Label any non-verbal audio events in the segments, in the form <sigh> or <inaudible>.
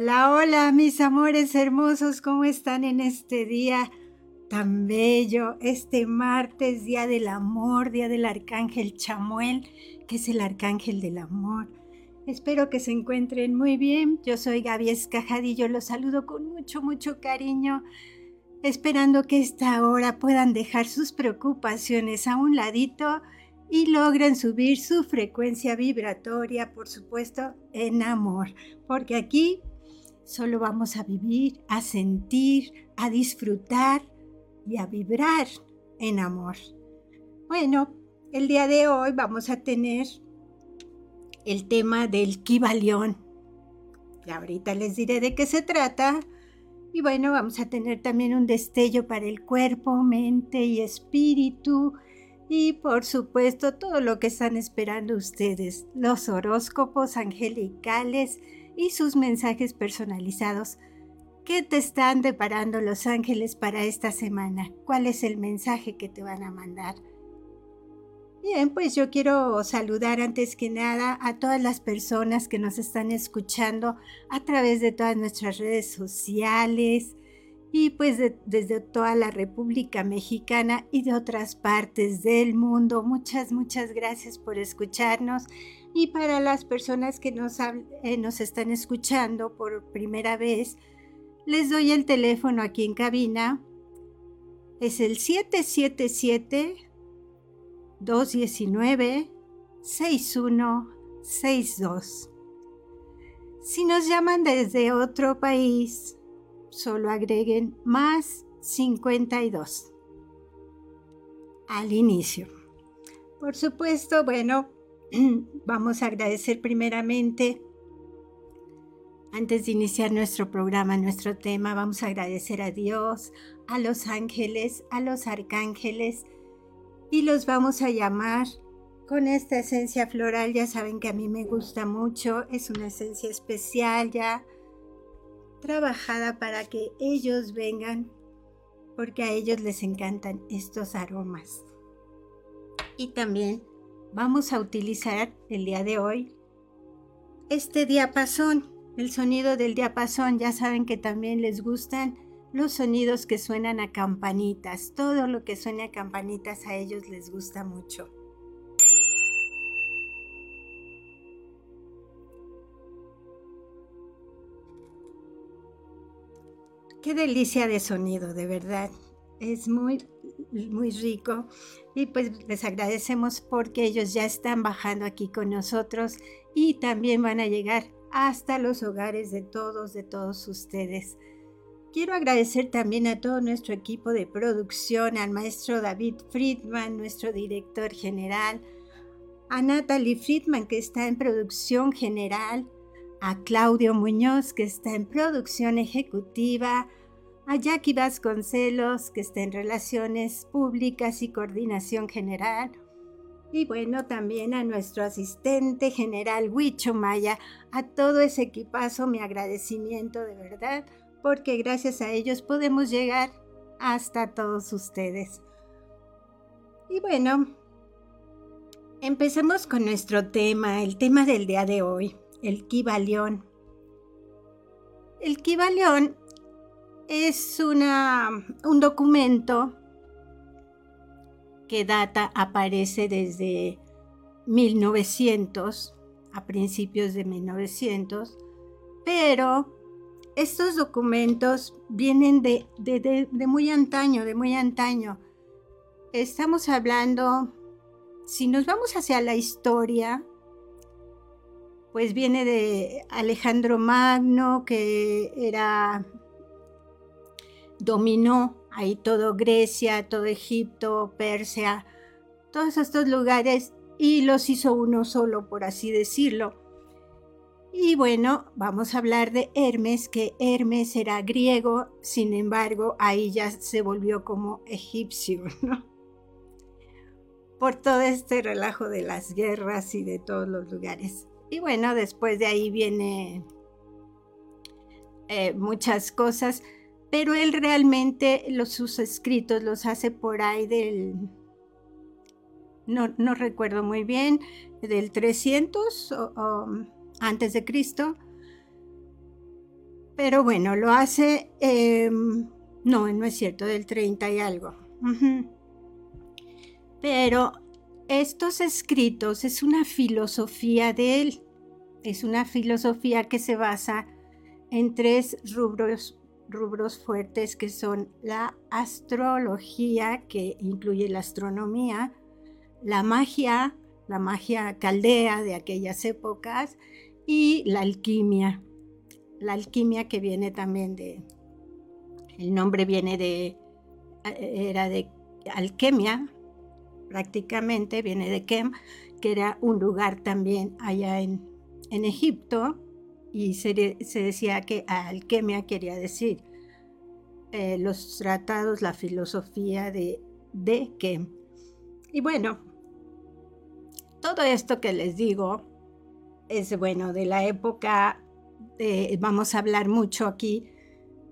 Hola, hola, mis amores hermosos, ¿cómo están en este día tan bello? Este martes, Día del Amor, Día del Arcángel Chamuel, que es el Arcángel del Amor. Espero que se encuentren muy bien. Yo soy Gaby Escajadillo, los saludo con mucho, mucho cariño, esperando que esta hora puedan dejar sus preocupaciones a un ladito y logren subir su frecuencia vibratoria, por supuesto, en amor, porque aquí Solo vamos a vivir, a sentir, a disfrutar y a vibrar en amor. Bueno, el día de hoy vamos a tener el tema del Kibalión. Y ahorita les diré de qué se trata. Y bueno, vamos a tener también un destello para el cuerpo, mente y espíritu. Y por supuesto, todo lo que están esperando ustedes, los horóscopos angelicales y sus mensajes personalizados. ¿Qué te están deparando los ángeles para esta semana? ¿Cuál es el mensaje que te van a mandar? Bien, pues yo quiero saludar antes que nada a todas las personas que nos están escuchando a través de todas nuestras redes sociales y pues desde toda la República Mexicana y de otras partes del mundo. Muchas, muchas gracias por escucharnos y para las personas que nos, eh, nos están escuchando por primera vez, les doy el teléfono aquí en cabina. Es el 777-219-6162. Si nos llaman desde otro país, solo agreguen más 52 al inicio. Por supuesto, bueno, <clears throat> Vamos a agradecer primeramente, antes de iniciar nuestro programa, nuestro tema, vamos a agradecer a Dios, a los ángeles, a los arcángeles y los vamos a llamar con esta esencia floral. Ya saben que a mí me gusta mucho, es una esencia especial ya trabajada para que ellos vengan porque a ellos les encantan estos aromas. Y también vamos a utilizar el día de hoy este diapasón, el sonido del diapasón. Ya saben que también les gustan los sonidos que suenan a campanitas. Todo lo que suene a campanitas a ellos les gusta mucho. Qué delicia de sonido, de verdad. Es muy, muy rico. Y pues les agradecemos porque ellos ya están bajando aquí con nosotros y también van a llegar hasta los hogares de todos, de todos ustedes. Quiero agradecer también a todo nuestro equipo de producción, al maestro David Friedman, nuestro director general, a Natalie Friedman, que está en producción general, a Claudio Muñoz, que está en producción ejecutiva, a Jackie Vasconcelos, que está en Relaciones Públicas y Coordinación General, y bueno, también a nuestro asistente general Huicho Maya, a todo ese equipazo mi agradecimiento de verdad, porque gracias a ellos podemos llegar hasta todos ustedes. Y bueno, empecemos con nuestro tema, el tema del día de hoy, el Kibalión. El Kibalión es una, un documento que data, aparece desde 1900, a principios de 1900, pero estos documentos vienen de, de, muy antaño, de muy antaño. Estamos hablando, si nos vamos hacia la historia, pues viene de Alejandro Magno, que era dominó ahí todo Grecia, todo Egipto, Persia, todos estos lugares y los hizo uno solo, por así decirlo. Y bueno, vamos a hablar de Hermes, que Hermes era griego, sin embargo, ahí ya se volvió como egipcio, <laughs> ¿no? Por todo este relajo de las guerras y de todos los lugares. Y bueno, después de ahí viene eh, muchas cosas, pero él realmente los, sus escritos los hace por ahí del, no, no recuerdo muy bien, del 300 o, antes de Cristo. Pero bueno, lo hace, em, no, no es cierto, del 30 y algo. Pero estos escritos es una filosofía de él, es una filosofía que se basa en tres rubros, rubros fuertes que son la astrología, que incluye la astronomía, la magia, la magia caldea de aquellas épocas, y la alquimia. La alquimia que viene también de, el nombre viene de, era de alquimia, prácticamente viene de Kem, que era un lugar también allá en, en Egipto, y se, decía que alquimia quería decir eh, los tratados, la filosofía de, de Kem. Y bueno, todo esto que les digo es bueno de la época, vamos a hablar mucho aquí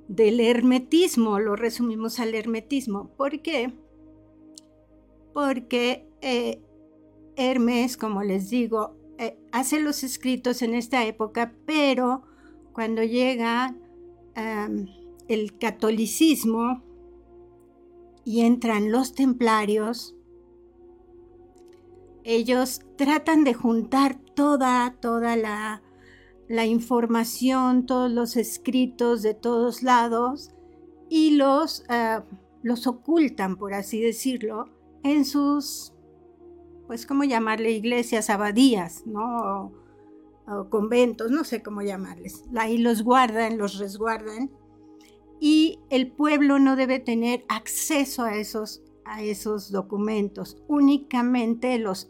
del hermetismo, lo resumimos al hermetismo. ¿Por qué? Porque eh, Hermes, como les digo, eh, hace los escritos en esta época, pero cuando llega el catolicismo y entran los templarios, ellos tratan de juntar toda, toda la, información, todos los escritos de todos lados y los, ah, los ocultan, por así decirlo, en sus, pues, ¿cómo llamarle? Iglesias, abadías, ¿no? O, conventos, no sé cómo llamarles. Ahí los guardan, los resguardan. Y el pueblo no debe tener acceso a esos, a esos documentos. Únicamente los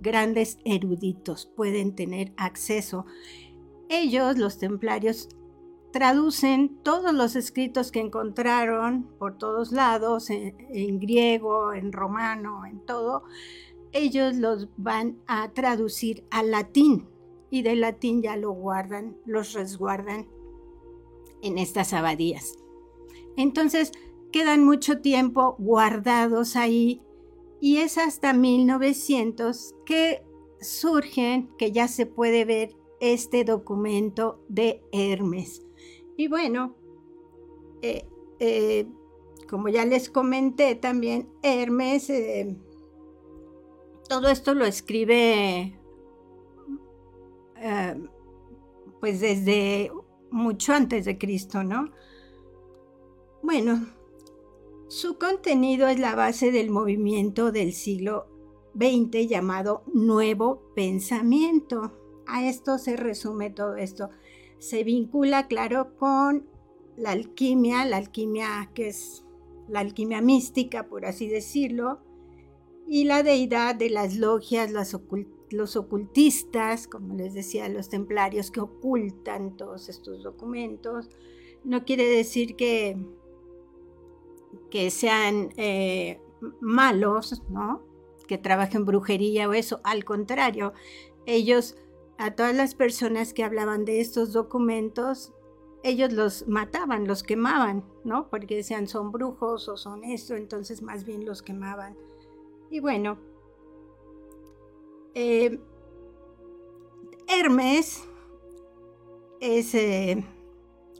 grandes eruditos pueden tener acceso. Ellos, los templarios, traducen todos los escritos que encontraron por todos lados, en, griego, en romano, en todo. Ellos los van a traducir al latín y del latín ya lo guardan, los resguardan en estas abadías. Entonces quedan mucho tiempo guardados ahí y es hasta 1900 que surgen, que ya se puede ver este documento de Hermes. Y bueno, eh, eh, como ya les comenté también, Hermes, eh, todo esto lo escribe pues desde mucho antes de Cristo, ¿no? Bueno, su contenido es la base del movimiento del siglo XX llamado Nuevo Pensamiento. A esto se resume todo esto. Se vincula, claro, con la alquimia, la alquimia que es la alquimia mística, por así decirlo, y la deidad de las logias, los ocultistas, como les decía, los templarios que ocultan todos estos documentos. No quiere decir que que sean eh, malos, ¿no? Que trabajen brujería o eso. Al contrario, ellos, a todas las personas que hablaban de estos documentos, ellos los mataban, los quemaban, ¿no? Porque decían son brujos o son esto, entonces más bien los quemaban. Y bueno, eh, Hermes es, eh,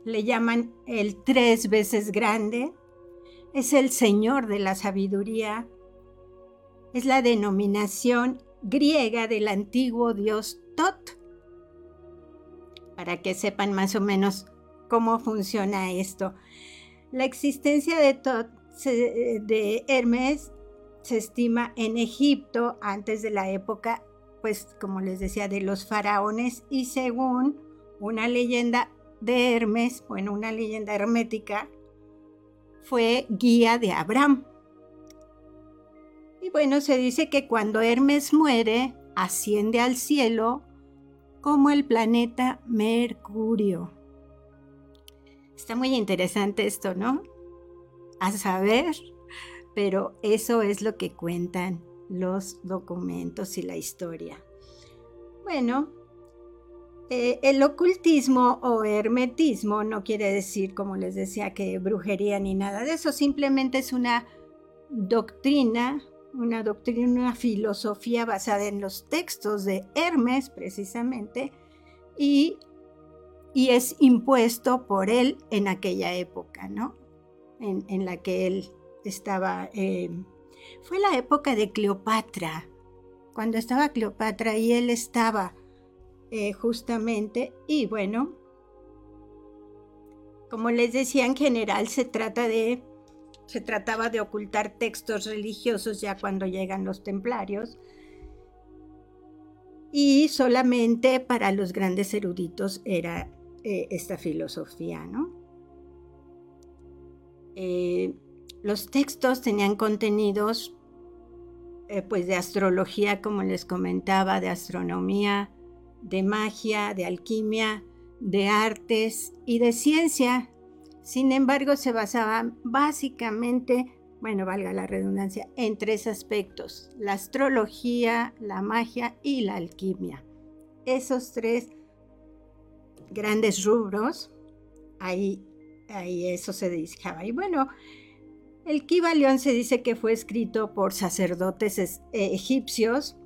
le llaman el tres veces grande, es el Señor de la sabiduría. Es la denominación griega del antiguo dios Tot. Para que sepan más o menos cómo funciona esto. La existencia de Tot, de Hermes, se estima en Egipto antes de la época, pues como les decía, de los faraones y según una leyenda de Hermes, bueno, una leyenda hermética, fue guía de Abraham. Y bueno, se dice que cuando Hermes muere, asciende al cielo como el planeta Mercurio. Está muy interesante esto, ¿no? A saber, pero eso es lo que cuentan los documentos y la historia. Bueno, eh, el ocultismo o hermetismo no quiere decir, como les decía, que brujería ni nada de eso, simplemente es una doctrina, una doctrina, una filosofía basada en los textos de Hermes precisamente y, y es impuesto por él en aquella época, ¿no? En, la que él estaba, eh, fue la época de Cleopatra, cuando estaba Cleopatra y él estaba eh, justamente, y bueno, como les decía, en general se trata de, se trataba de ocultar textos religiosos ya cuando llegan los templarios, y solamente para los grandes eruditos era eh, esta filosofía, ¿no? Eh, los textos tenían contenidos pues de astrología, como les comentaba, de astronomía, de magia, de alquimia, de artes y de ciencia. Sin embargo, se basaban básicamente, bueno, valga la redundancia, en tres aspectos, la astrología, la magia y la alquimia. Esos tres grandes rubros, ahí, ahí eso se dedicaba. Y bueno, el Kibalión se dice que fue escrito por sacerdotes eh, egipcios,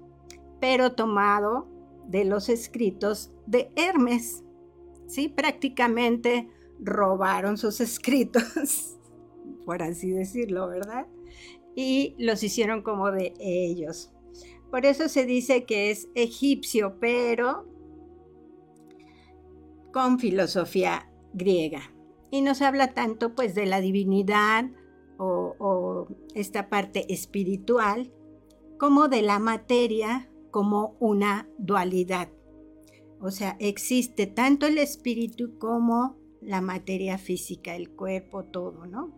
pero tomado de los escritos de Hermes. ¿sí? Prácticamente robaron sus <laughs> escritos, por así decirlo, ¿verdad? Y los hicieron como de ellos. Por eso se dice que es egipcio, pero con filosofía griega. Y nos habla tanto pues de la divinidad o, esta parte espiritual, como de la materia como una dualidad. O sea, existe tanto el espíritu como la materia física, el cuerpo, todo, ¿no?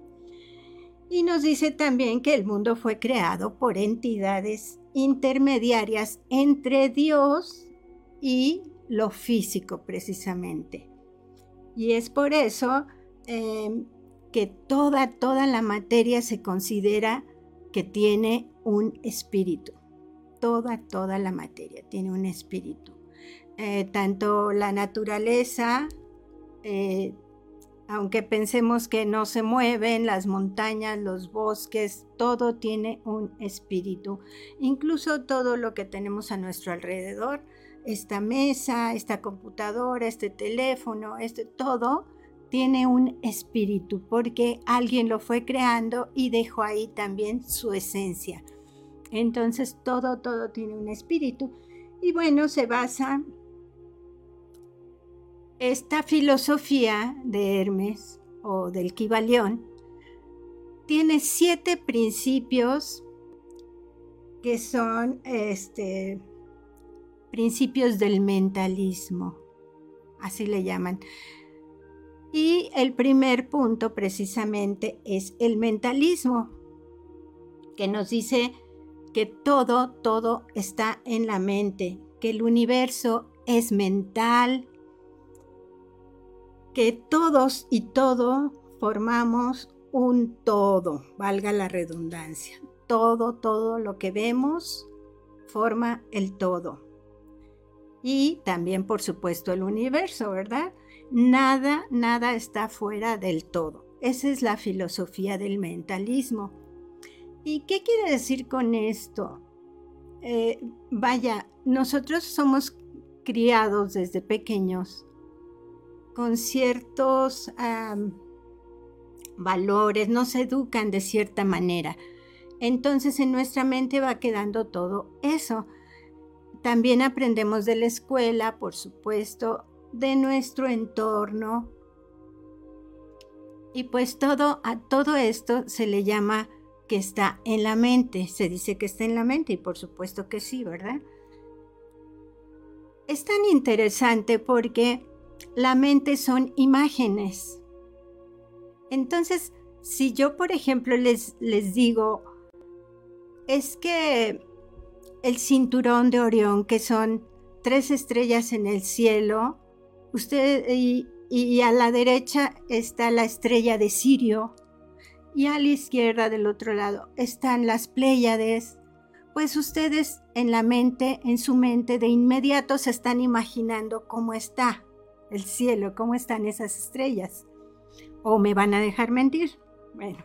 Y nos dice también que el mundo fue creado por entidades intermediarias entre Dios y lo físico precisamente. Y es por eso em, que toda, toda la materia se considera que tiene un espíritu toda, toda la materia, tiene un espíritu. Eh, tanto la naturaleza, eh, aunque pensemos que no se mueven, las montañas, los bosques, todo tiene un espíritu. Incluso todo lo que tenemos a nuestro alrededor, esta mesa, esta computadora, este teléfono, este todo tiene un espíritu porque alguien lo fue creando y dejó ahí también su esencia. Entonces todo, todo tiene un espíritu. Y bueno, se basa esta filosofía de Hermes o del Kibalión. Tiene siete principios que son este, principios del mentalismo, así le llaman. Y el primer punto precisamente es el mentalismo, que nos dice que todo, todo está en la mente, que el universo es mental, que todos y todo formamos un todo, valga la redundancia. Todo, todo lo que vemos forma el todo. Y también, por supuesto, el universo, ¿verdad? Nada, nada está fuera del todo. Esa es la filosofía del mentalismo. ¿Y qué quiere decir con esto? Eh, vaya, nosotros somos criados desde pequeños con ciertos valores, nos educan de cierta manera. Entonces en nuestra mente va quedando todo eso. También aprendemos de la escuela, por supuesto, de nuestro entorno. Y pues todo a todo esto se le llama que está en la mente. Se dice que está en la mente y por supuesto que sí, ¿verdad? Es tan interesante porque la mente son imágenes. Entonces, si yo, por ejemplo, les, les digo, es que el cinturón de Orión, que son tres estrellas en el cielo, usted y, a la derecha está la estrella de Sirio y a la izquierda del otro lado están las Pléyades, pues ustedes en la mente, en su mente de inmediato se están imaginando cómo está el cielo, cómo están esas estrellas. ¿O me van a dejar mentir? Bueno,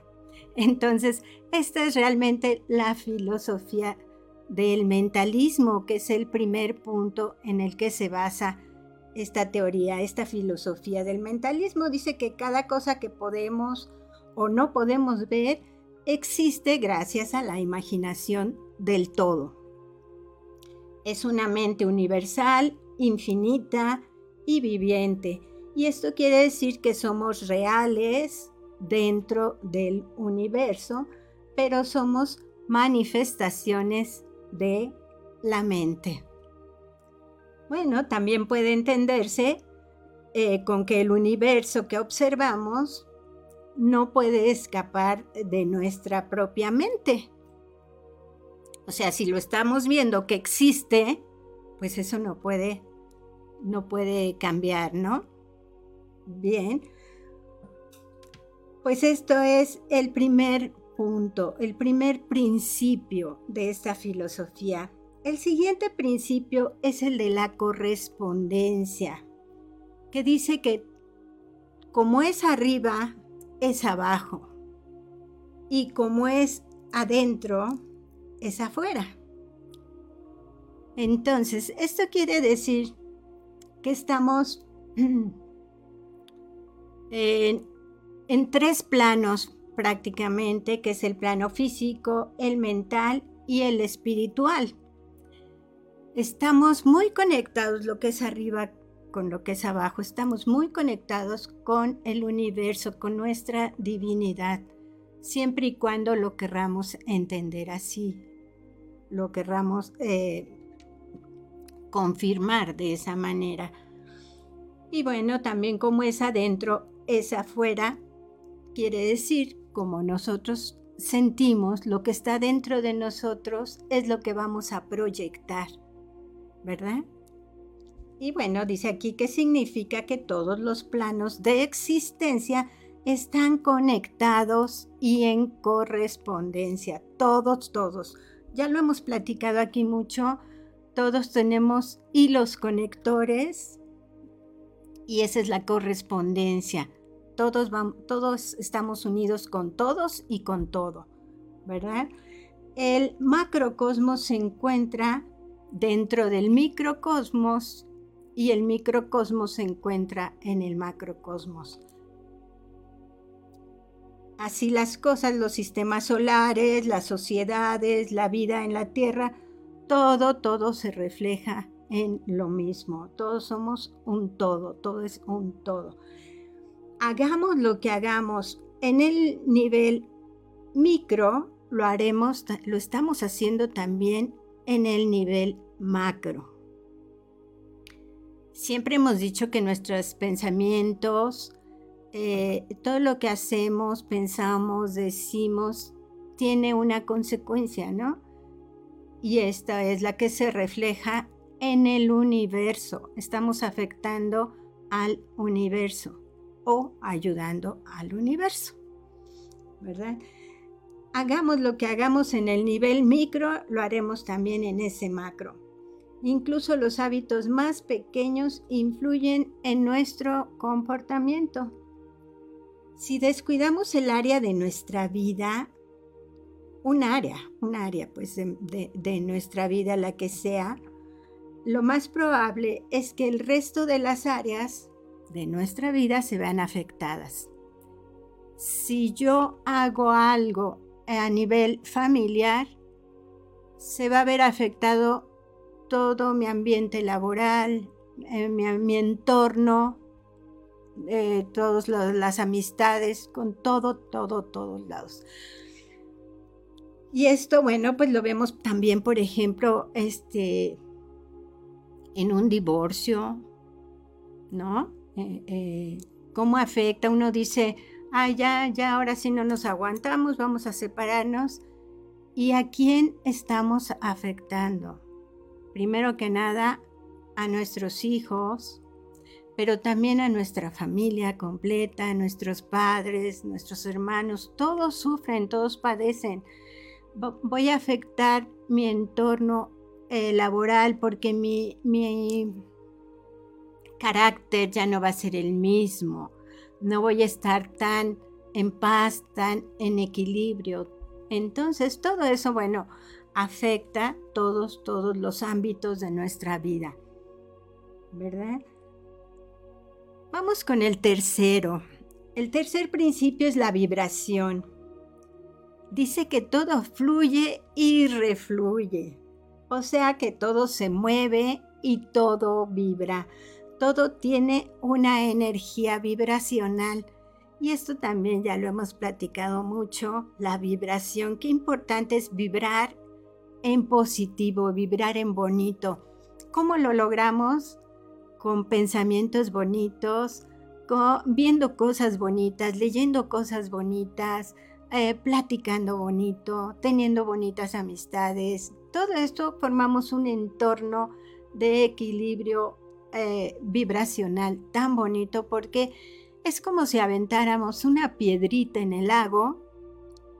entonces esta es realmente la filosofía del mentalismo, que es el primer punto en el que se basa esta teoría, esta filosofía del mentalismo. Dice que cada cosa que podemos o no podemos ver existe gracias a la imaginación del todo. Es una mente universal, infinita y viviente. Y esto quiere decir que somos reales dentro del universo, pero somos manifestaciones de la mente. Bueno, también puede entenderse eh, con que el universo que observamos no puede escapar de nuestra propia mente. O sea, si lo estamos viendo que existe, pues eso no puede, no puede cambiar, ¿no? Bien. Pues esto es el primer punto, el primer principio de esta filosofía. El siguiente principio es el de la correspondencia, que dice que como es arriba, es abajo. Y como es adentro, es afuera. Entonces, esto quiere decir que estamos <clears throat> en, tres planos prácticamente, que es el plano físico, el mental y el espiritual. Estamos muy conectados, lo que es arriba con lo que es abajo. Estamos muy conectados con el universo, con nuestra divinidad, siempre y cuando lo querramos entender así, lo querramos eh, confirmar de esa manera. Y bueno, también como es adentro, es afuera, quiere decir, como nosotros sentimos, lo que está dentro de nosotros es lo que vamos a proyectar, ¿verdad? Y bueno, dice aquí que significa que todos los planos de existencia están conectados y en correspondencia. Todos, todos. Ya lo hemos platicado aquí mucho. Todos tenemos hilos conectores y esa es la correspondencia. Todos, vamos, todos estamos unidos con todos y con todo, ¿verdad? El macrocosmos se encuentra dentro del microcosmos y el microcosmos se encuentra en el macrocosmos. Así las cosas, los sistemas solares, las sociedades, la vida en la Tierra, todo, todo se refleja en lo mismo. Todos somos un todo, todo es un todo. Hagamos lo que hagamos en el nivel micro, lo haremos, lo estamos haciendo también en el nivel macro. Siempre hemos dicho que nuestros pensamientos, eh, todo lo que hacemos, pensamos, decimos, tiene una consecuencia, ¿no? Y esta es la que se refleja en el universo. Estamos afectando al universo o ayudando al universo, ¿verdad? Hagamos lo que hagamos en el nivel micro, lo haremos también en ese macro. Incluso los hábitos más pequeños influyen en nuestro comportamiento. Si descuidamos el área de nuestra vida, un área, un área pues de, de nuestra vida, la que sea, lo más probable es que el resto de las áreas de nuestra vida se vean afectadas. Si yo hago algo a nivel familiar, se va a ver afectado todo mi ambiente laboral, eh, mi, entorno, eh, todas las amistades, con todo, todo, todos lados. Y esto, bueno, pues lo vemos también, por ejemplo, este, en un divorcio, ¿no? Eh, ¿Cómo afecta? Uno dice, ah, ya, ya, ahora sí no nos aguantamos, vamos a separarnos. ¿Y a quién estamos afectando? primero que nada a nuestros hijos, pero también a nuestra familia completa, a nuestros padres, nuestros hermanos, todos sufren, todos padecen. Voy a afectar mi entorno eh, laboral porque mi, mi carácter ya no va a ser el mismo. No voy a estar tan en paz, tan en equilibrio. Entonces, todo eso, bueno, afecta todos, todos los ámbitos de nuestra vida. ¿Verdad? Vamos con el tercero. El tercer principio es la vibración. Dice que todo fluye y refluye. O sea que todo se mueve y todo vibra. Todo tiene una energía vibracional. Y esto también ya lo hemos platicado mucho, la vibración. Qué importante es vibrar en positivo, vibrar en bonito. ¿Cómo lo logramos? Con pensamientos bonitos, viendo cosas bonitas, leyendo cosas bonitas, eh, platicando bonito, teniendo bonitas amistades. Todo esto formamos un entorno de equilibrio eh, vibracional tan bonito porque es como si aventáramos una piedrita en el lago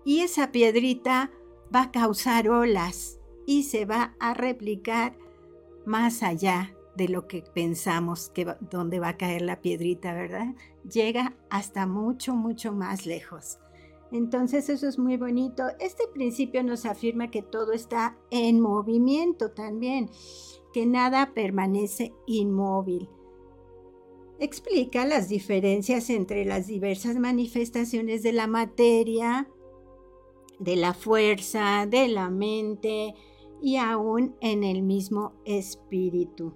y esa piedrita va a causar olas y se va a replicar más allá de lo que pensamos que donde va a caer la piedrita, ¿verdad? Llega hasta mucho, mucho más lejos. Entonces eso es muy bonito. Este principio nos afirma que todo está en movimiento también, que nada permanece inmóvil. Explica las diferencias entre las diversas manifestaciones de la materia, de la fuerza, de la mente y aún en el mismo espíritu.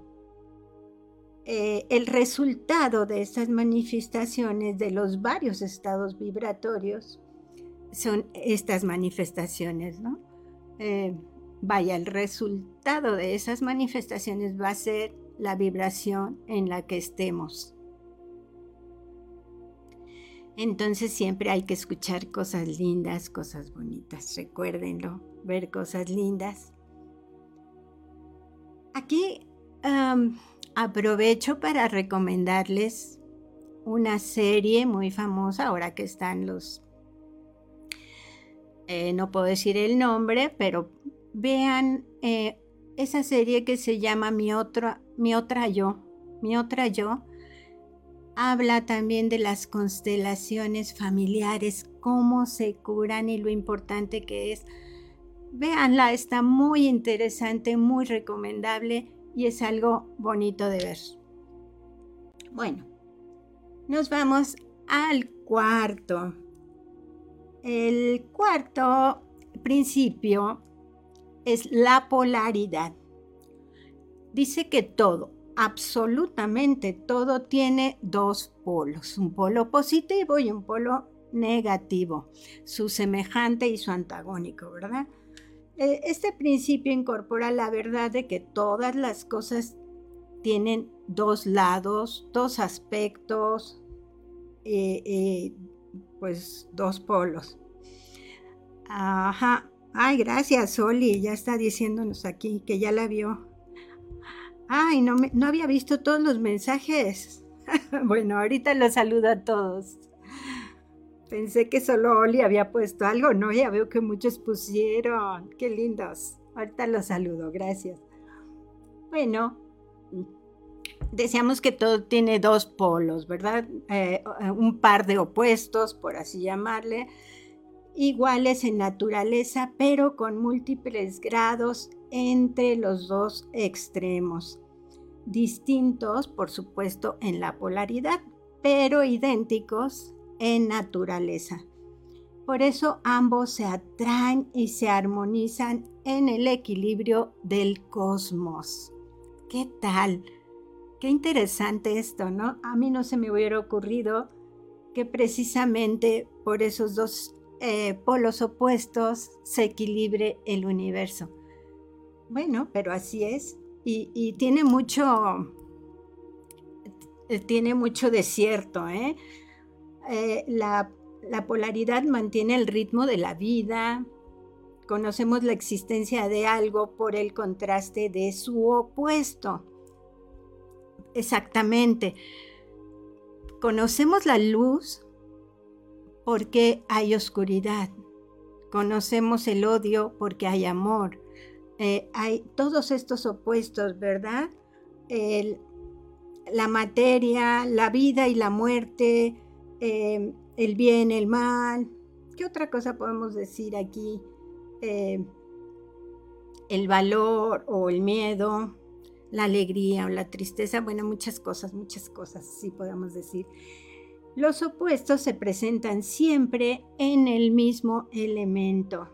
Eh, el resultado de estas manifestaciones de los varios estados vibratorios son estas manifestaciones, ¿no? Eh, vaya, el resultado de esas manifestaciones va a ser la vibración en la que estemos. Entonces siempre hay que escuchar cosas lindas, cosas bonitas, recuérdenlo, ver cosas lindas. Aquí aprovecho para recomendarles una serie muy famosa, ahora que están los... Eh, no puedo decir el nombre, pero vean eh, esa serie que se llama Mi, otra Mi Otra Yo. Mi Otra Yo habla también de las constelaciones familiares, cómo se curan y lo importante que es. Véanla, está muy interesante, muy recomendable y es algo bonito de ver. Bueno, nos vamos al cuarto. El cuarto principio es la polaridad. Dice que todo, absolutamente todo tiene dos polos, un polo positivo y un polo negativo, su semejante y su antagónico, ¿verdad? E, este principio incorpora la verdad de que todas las cosas tienen dos lados, dos aspectos, eh, eh, pues dos polos. Ajá. Ay, gracias, Oli. Ya está diciéndonos aquí que ya la vio. Ay, no, no había visto todos los mensajes. <laughs> bueno, ahorita los saludo a todos. Pensé que solo Oli había puesto algo, no, ya veo que muchos pusieron. Qué lindos. Ahorita los saludo, gracias. Bueno, decíamos que todo tiene dos polos, ¿verdad? Eh, un par de opuestos, por así llamarle, iguales en naturaleza, pero con múltiples grados entre los dos extremos, distintos, por supuesto, en la polaridad, pero idénticos en naturaleza. Por eso ambos se atraen y se armonizan en el equilibrio del cosmos. ¿Qué tal? Qué interesante esto, ¿no? A mí no se me hubiera ocurrido que precisamente por esos dos eh, polos opuestos se equilibre el universo. Bueno, pero así es. Y, tiene mucho, eh, tiene mucho desierto. ¿eh? ¿eh? la, la polaridad mantiene el ritmo de la vida. Conocemos la existencia de algo por el contraste de su opuesto. exactamente. Conocemos la luz porque hay oscuridad. Conocemos el odio porque hay amor. Eh, hay todos estos opuestos, ¿verdad? la materia, la vida y la muerte, eh, el bien, el mal. ¿Qué otra cosa podemos decir aquí? Eh, el valor o el miedo, la alegría o la tristeza, bueno, muchas cosas, muchas cosas, sí podemos decir. Los opuestos se presentan siempre en el mismo elemento.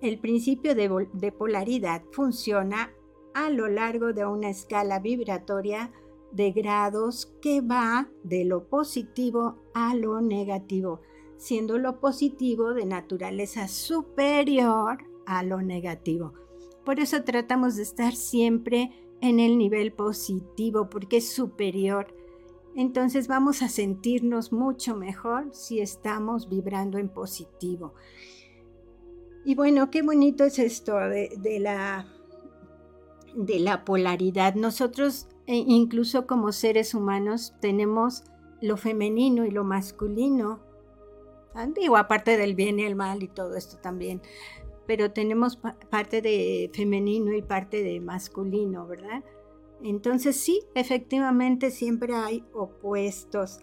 El principio de, de polaridad funciona a lo largo de una escala vibratoria de grados que va de lo positivo a lo negativo, siendo lo positivo de naturaleza superior a lo negativo. Por eso tratamos de estar siempre en el nivel positivo porque es superior. Entonces vamos a sentirnos mucho mejor si estamos vibrando en positivo. Y bueno, qué bonito es esto de, la, de la polaridad. Nosotros, e incluso como seres humanos, tenemos lo femenino y lo masculino. Digo, aparte del bien y el mal y todo esto también pero tenemos parte de femenino y parte de masculino, ¿verdad? Entonces sí, efectivamente siempre hay opuestos.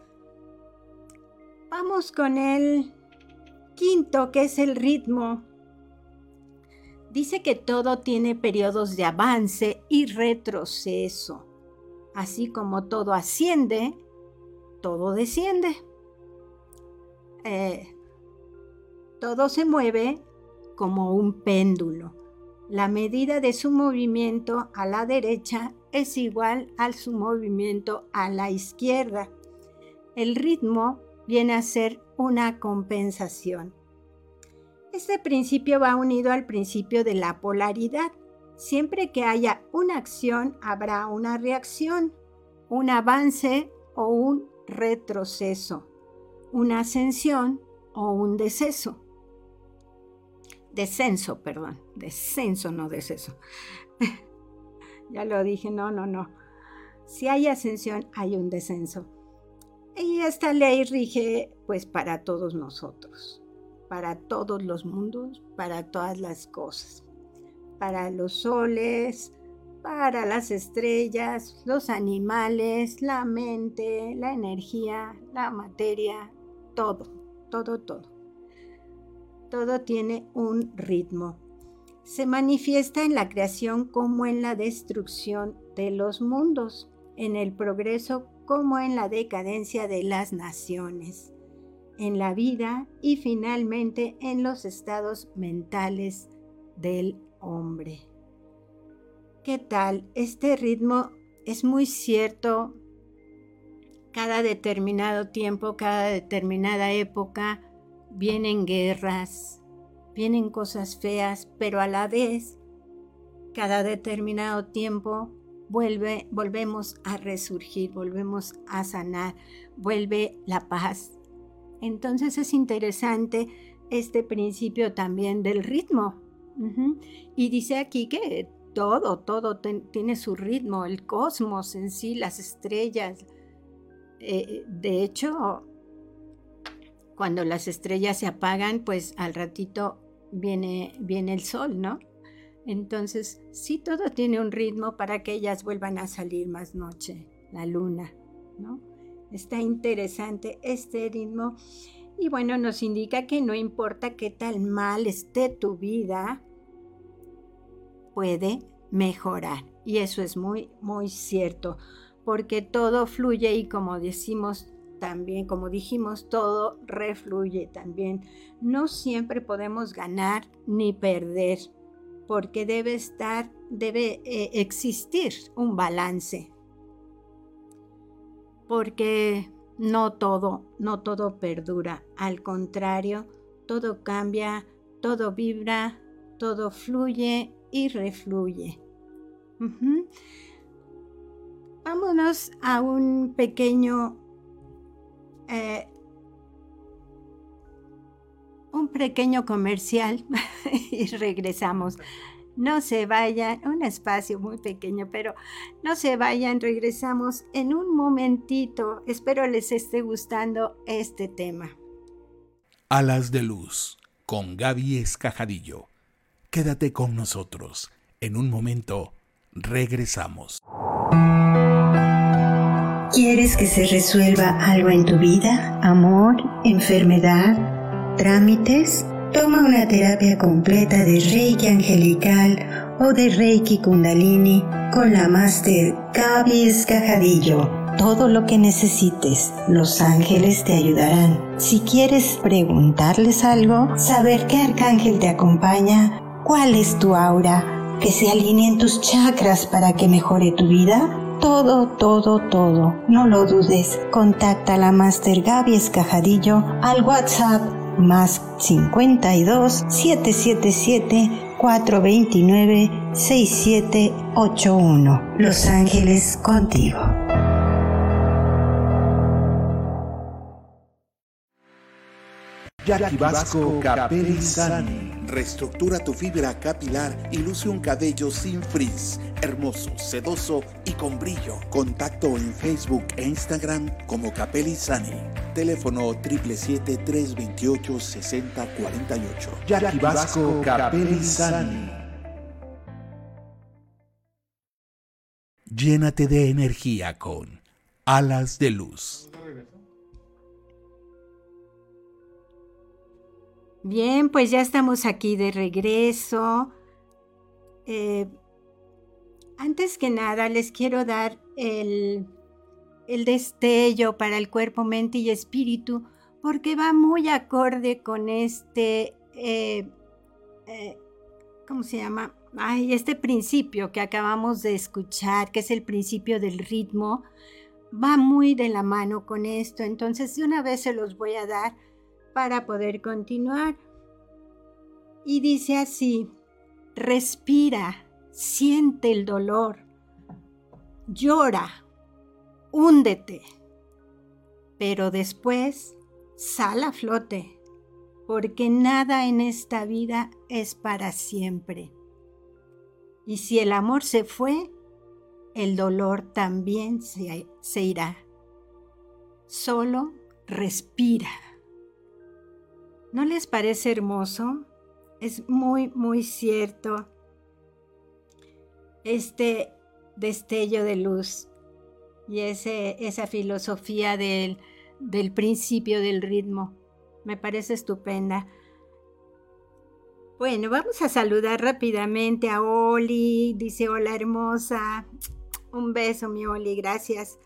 Vamos con el quinto, que es el ritmo. Dice que todo tiene periodos de avance y retroceso. Así como todo asciende, todo desciende. Eh, todo se mueve como un péndulo. La medida de su movimiento a la derecha es igual a su movimiento a la izquierda. El ritmo viene a ser una compensación. Este principio va unido al principio de la polaridad. Siempre que haya una acción, habrá una reacción, un avance o un retroceso, una ascensión o un deceso descenso, perdón, descenso, no deceso. <laughs> ya lo dije, no, no, no. Si hay ascensión, hay un descenso. Y esta ley rige pues para todos nosotros, para todos los mundos, para todas las cosas, para los soles, para las estrellas, los animales, la mente, la energía, la materia, todo, todo, todo todo tiene un ritmo. Se manifiesta en la creación como en la destrucción de los mundos, en el progreso como en la decadencia de las naciones, en la vida y finalmente en los estados mentales del hombre. ¿Qué tal? Este ritmo es muy cierto cada determinado tiempo, cada determinada época, vienen guerras, vienen cosas feas, pero a la vez, cada determinado tiempo, vuelve, volvemos a resurgir, volvemos a sanar, vuelve la paz. Entonces es interesante este principio también del ritmo. Y dice aquí que todo, todo tiene su ritmo, el cosmos en sí, las estrellas. Eh, de hecho, cuando las estrellas se apagan, pues al ratito viene, viene el sol, ¿no? Entonces, sí, todo tiene un ritmo para que ellas vuelvan a salir más noche, la luna, ¿no? Está interesante este ritmo y bueno, nos indica que no importa qué tal mal esté tu vida, puede mejorar. Y eso es muy, muy cierto, porque todo fluye y como decimos, también, como dijimos, todo refluye también. No siempre podemos ganar ni perder, porque debe estar, debe eh, existir un balance. Porque no todo, no todo perdura. Al contrario, todo cambia, todo vibra, todo fluye y refluye. Vámonos a un pequeño eh, un pequeño comercial <laughs> y regresamos. No se vayan, un espacio muy pequeño, pero no se vayan, regresamos en un momentito. Espero les esté gustando este tema. Alas de Luz, con Gaby Escajadillo. Quédate con nosotros. En un momento, regresamos. ¿Quieres que se resuelva algo en tu vida? ¿Amor? ¿Enfermedad? ¿Trámites? Toma una terapia completa de Reiki angelical o de Reiki Kundalini con la Master Gaby Escajadillo. Todo lo que necesites, los ángeles te ayudarán. Si quieres preguntarles algo, saber qué arcángel te acompaña, cuál es tu aura, que se alineen tus chakras para que mejore tu vida, todo, todo, todo. No lo dudes. Contacta a la Master Gaby Escajadillo al WhatsApp más 52 777 429 6781. Los Ángeles contigo. Jackie Vasco Capelli Reestructura tu fibra capilar y luce un cabello sin frizz, hermoso, sedoso y con brillo. Contacto en Facebook e Instagram como Capelli Sani. Teléfono 777-328-6048. Jackie Vasco Capelli Sani. Llénate de energía con alas de luz. Bien, pues ya estamos aquí de regreso. Eh, antes que nada, les quiero dar el, destello para el cuerpo, mente y espíritu, porque va muy acorde con este, eh, eh, ¿cómo se llama? Ay, este principio que acabamos de escuchar, que es el principio del ritmo, va muy de la mano con esto. Entonces, de una vez se los voy a dar para poder continuar. Y dice así, respira, siente el dolor, llora, húndete, pero después sal a flote, porque nada en esta vida es para siempre. Y si el amor se fue, el dolor también se, se irá. Solo respira. ¿No les parece hermoso? Es muy, muy cierto este destello de luz y esa filosofía del, del principio del ritmo. Me parece estupenda. Bueno, vamos a saludar rápidamente a Oli. Dice, hola hermosa. Un beso, mi Oli, gracias.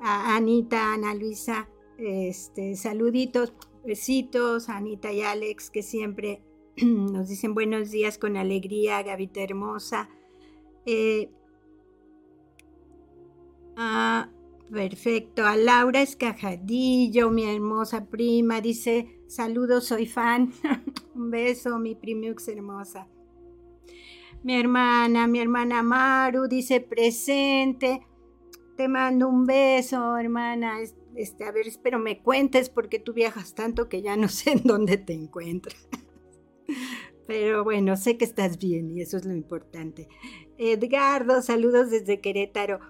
A Anita, Ana Luisa, este, saluditos. Besitos Anita y Alex que siempre <clears throat> nos dicen buenos días con alegría, Gavita hermosa. Eh, ah, perfecto. A Laura Escajadillo, mi hermosa prima, dice saludos, soy fan. <laughs> Un beso, mi primiux hermosa. Mi hermana, mi hermana Maru, dice presente. Te mando un beso, hermana este, a ver, espero me cuentes porque tú viajas tanto que ya no <laughs> sé en dónde te encuentras. Pero bueno, sé que estás bien y eso es lo importante. Edgardo, saludos desde Querétaro.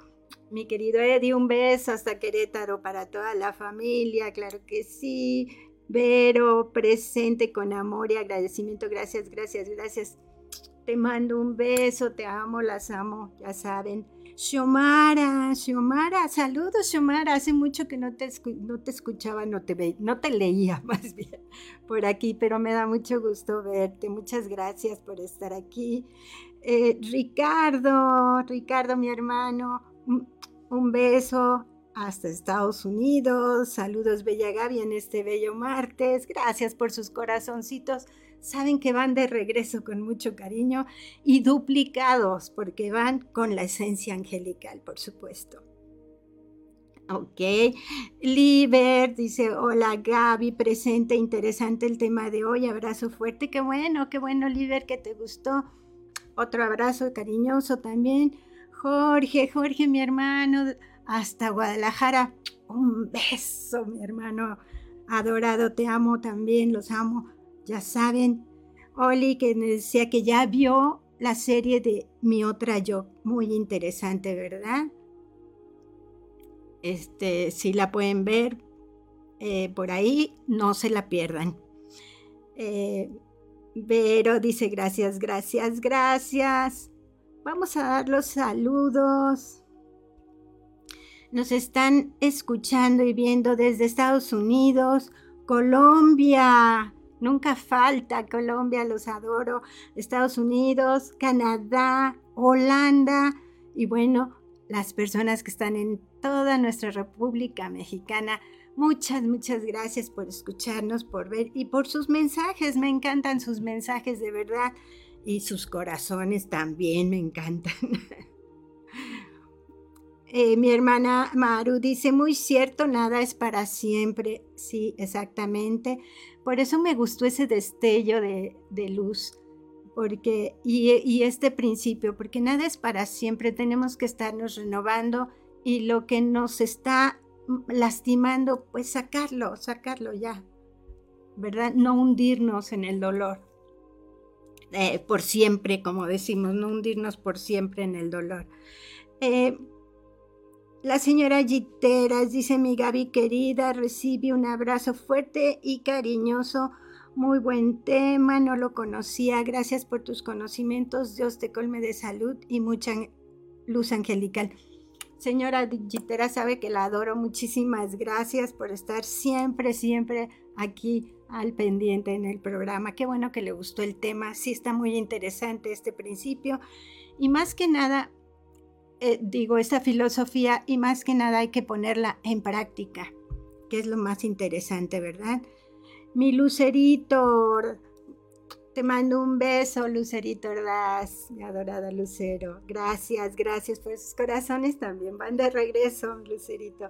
Mi querido Eddie, un beso hasta Querétaro para toda la familia, claro que sí. Vero, presente con amor y agradecimiento. Gracias, gracias, gracias. Te mando un beso, te amo, las amo, ya saben. Xiomara, Xiomara, saludos Xiomara, hace mucho que no te, no te escuchaba, no te, no te leía <laughs> más bien por aquí, pero me da mucho gusto verte, muchas gracias por estar aquí. Eh, Ricardo, Ricardo mi hermano, un, beso hasta Estados Unidos, saludos Bella Gaby en este bello martes, gracias por sus corazoncitos saben que van de regreso con mucho cariño y duplicados porque van con la esencia angelical, por supuesto. Ok, Liber dice, hola Gaby, presente, interesante el tema de hoy, abrazo fuerte, qué bueno, qué bueno Liber, que te gustó. Otro abrazo cariñoso también. Jorge, Jorge, mi hermano, hasta Guadalajara, un beso, mi hermano adorado, te amo también, los amo ya saben, Oli que decía que ya vio la serie de Mi otra yo, muy interesante, ¿verdad? Este, si la pueden ver eh, por ahí, no se la pierdan. Eh, Vero dice gracias, gracias, gracias. Vamos a dar los saludos. Nos están escuchando y viendo desde Estados Unidos, Colombia. Nunca falta Colombia, los adoro. Estados Unidos, Canadá, Holanda y bueno, las personas que están en toda nuestra República Mexicana. Muchas, muchas gracias por escucharnos, por ver y por sus mensajes. Me encantan sus mensajes de verdad y sus corazones también me encantan. <laughs> Eh, mi hermana Maru dice, muy cierto, nada es para siempre. Sí, exactamente. Por eso me gustó ese destello de, luz. Porque, y, y este principio, porque nada es para siempre, tenemos que estarnos renovando y lo que nos está lastimando, pues sacarlo, sacarlo ya, ¿verdad? No hundirnos en el dolor eh, por siempre, como decimos, no hundirnos por siempre en el dolor. Eh, la señora Giteras dice, mi Gaby querida, recibe un abrazo fuerte y cariñoso. Muy buen tema, no lo conocía. Gracias por tus conocimientos. Dios te colme de salud y mucha luz angelical. Señora Gitera sabe que la adoro. Muchísimas gracias por estar siempre, siempre aquí al pendiente en el programa. Qué bueno que le gustó el tema. Sí está muy interesante este principio. Y más que nada, eh, digo, esta filosofía y más que nada hay que ponerla en práctica, que es lo más interesante, ¿verdad? Mi lucerito te mando un beso, Lucerito Ordaz, mi adorada Lucero. Gracias, gracias por esos corazones. También van de regreso, Lucerito.